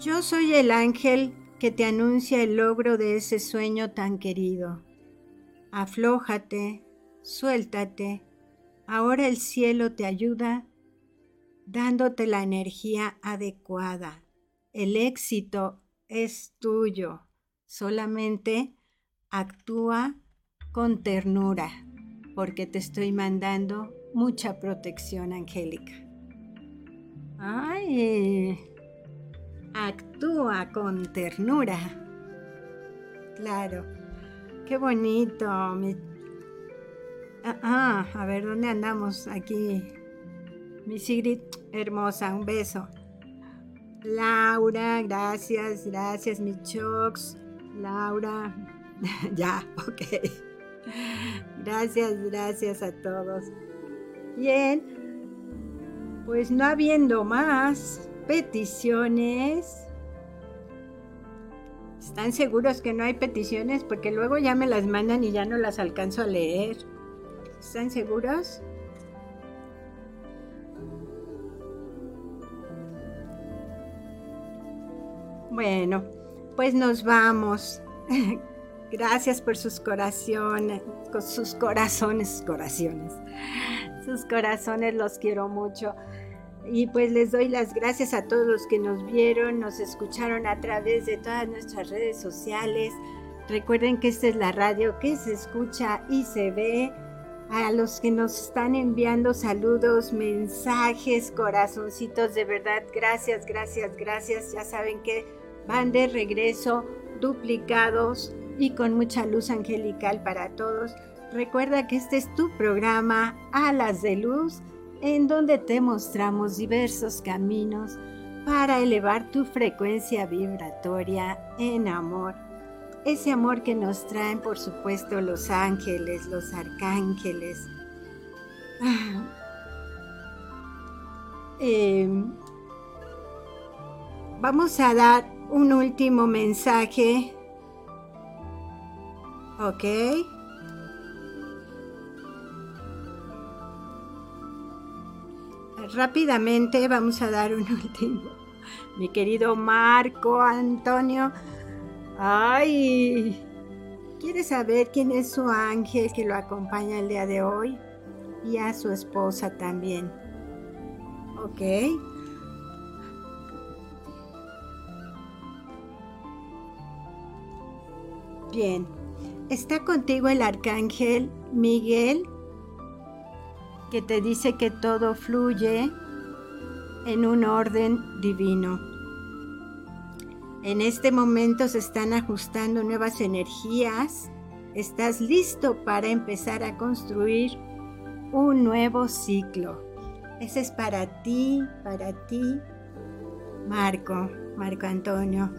Yo soy el ángel que te anuncia el logro de ese sueño tan querido. Aflójate, suéltate Ahora el cielo te ayuda dándote la energía adecuada. El éxito es tuyo. Solamente actúa con ternura porque te estoy mandando mucha protección angélica. Ay, actúa con ternura. Claro, qué bonito, mi Ah, a ver, ¿dónde andamos? Aquí. Mi Sigrid, hermosa, un beso. Laura, gracias, gracias, mi Chox. Laura, <laughs> ya, ok. Gracias, gracias a todos. Bien, pues no habiendo más peticiones. ¿Están seguros que no hay peticiones? Porque luego ya me las mandan y ya no las alcanzo a leer. ¿Están seguros? Bueno, pues nos vamos. <laughs> Gracias por sus corazones, sus corazones, corazones. Sus corazones los quiero mucho. Y pues les doy las gracias a todos los que nos vieron, nos escucharon a través de todas nuestras redes sociales. Recuerden que esta es la radio que se escucha y se ve a los que nos están enviando saludos, mensajes, corazoncitos, de verdad, gracias, gracias, gracias. Ya saben que van de regreso duplicados y con mucha luz angelical para todos. Recuerda que este es tu programa Alas de Luz, en donde te mostramos diversos caminos para elevar tu frecuencia vibratoria en amor ese amor que nos traen, por supuesto, los ángeles, los arcángeles. Ah. Em, vamos a dar un último mensaje. ¿Ok? Rápidamente vamos a dar un <laughs> último. Mi querido Marco Antonio Ay, ¿quiere saber quién es su ángel que lo acompaña el día de hoy? Y a su esposa también. ¿Ok? Bien, está contigo el arcángel Miguel que te dice que todo fluye en un orden divino. En este momento se están ajustando nuevas energías. Estás listo para empezar a construir un nuevo ciclo. Ese es para ti, para ti, Marco, Marco Antonio.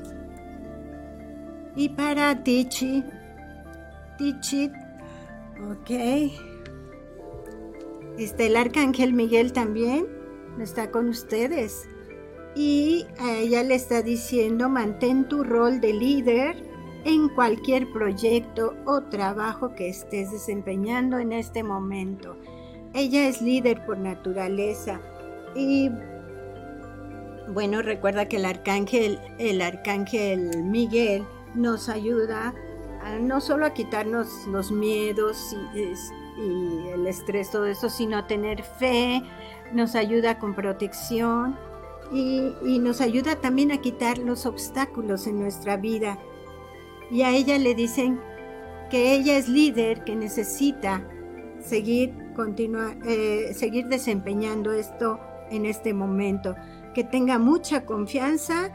Y para Tichi, Tichi, ok. Está el arcángel Miguel también, está con ustedes y a ella le está diciendo mantén tu rol de líder en cualquier proyecto o trabajo que estés desempeñando en este momento. Ella es líder por naturaleza y bueno, recuerda que el arcángel, el arcángel Miguel nos ayuda no solo a quitarnos los miedos y, y el estrés, todo eso, sino a tener fe, nos ayuda con protección, y, nos ayuda también a quitar los obstáculos en nuestra vida. Y a ella le dicen que ella es líder, que necesita seguir, eh, seguir desempeñando esto en este momento. Que tenga mucha confianza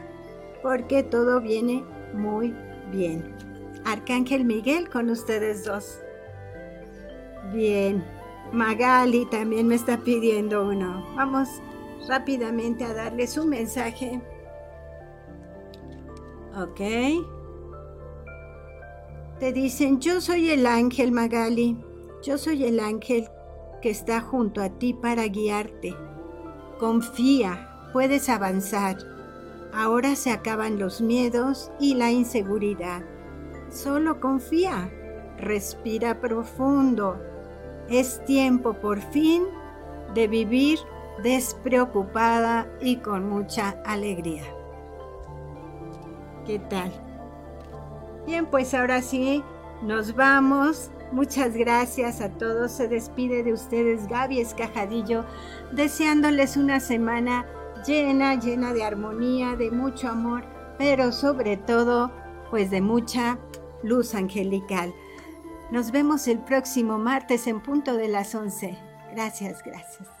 porque todo viene muy bien. Arcángel Miguel con ustedes dos. Bien. Magali también me está pidiendo uno. Vamos rápidamente a darles un mensaje. Ok. Te dicen, yo soy el ángel Magali, yo soy el ángel que está junto a ti para guiarte. Confía, puedes avanzar. Ahora se acaban los miedos y la inseguridad. Solo confía, respira profundo. Es tiempo por fin de vivir despreocupada y con mucha alegría. ¿Qué tal? Bien, pues ahora sí, nos vamos. Muchas gracias a todos. Se despide de ustedes Gaby Escajadillo, deseándoles una semana llena, llena de armonía, de mucho amor, pero sobre todo, pues de mucha luz angelical. Nos vemos el próximo martes en punto de las 11. Gracias, gracias.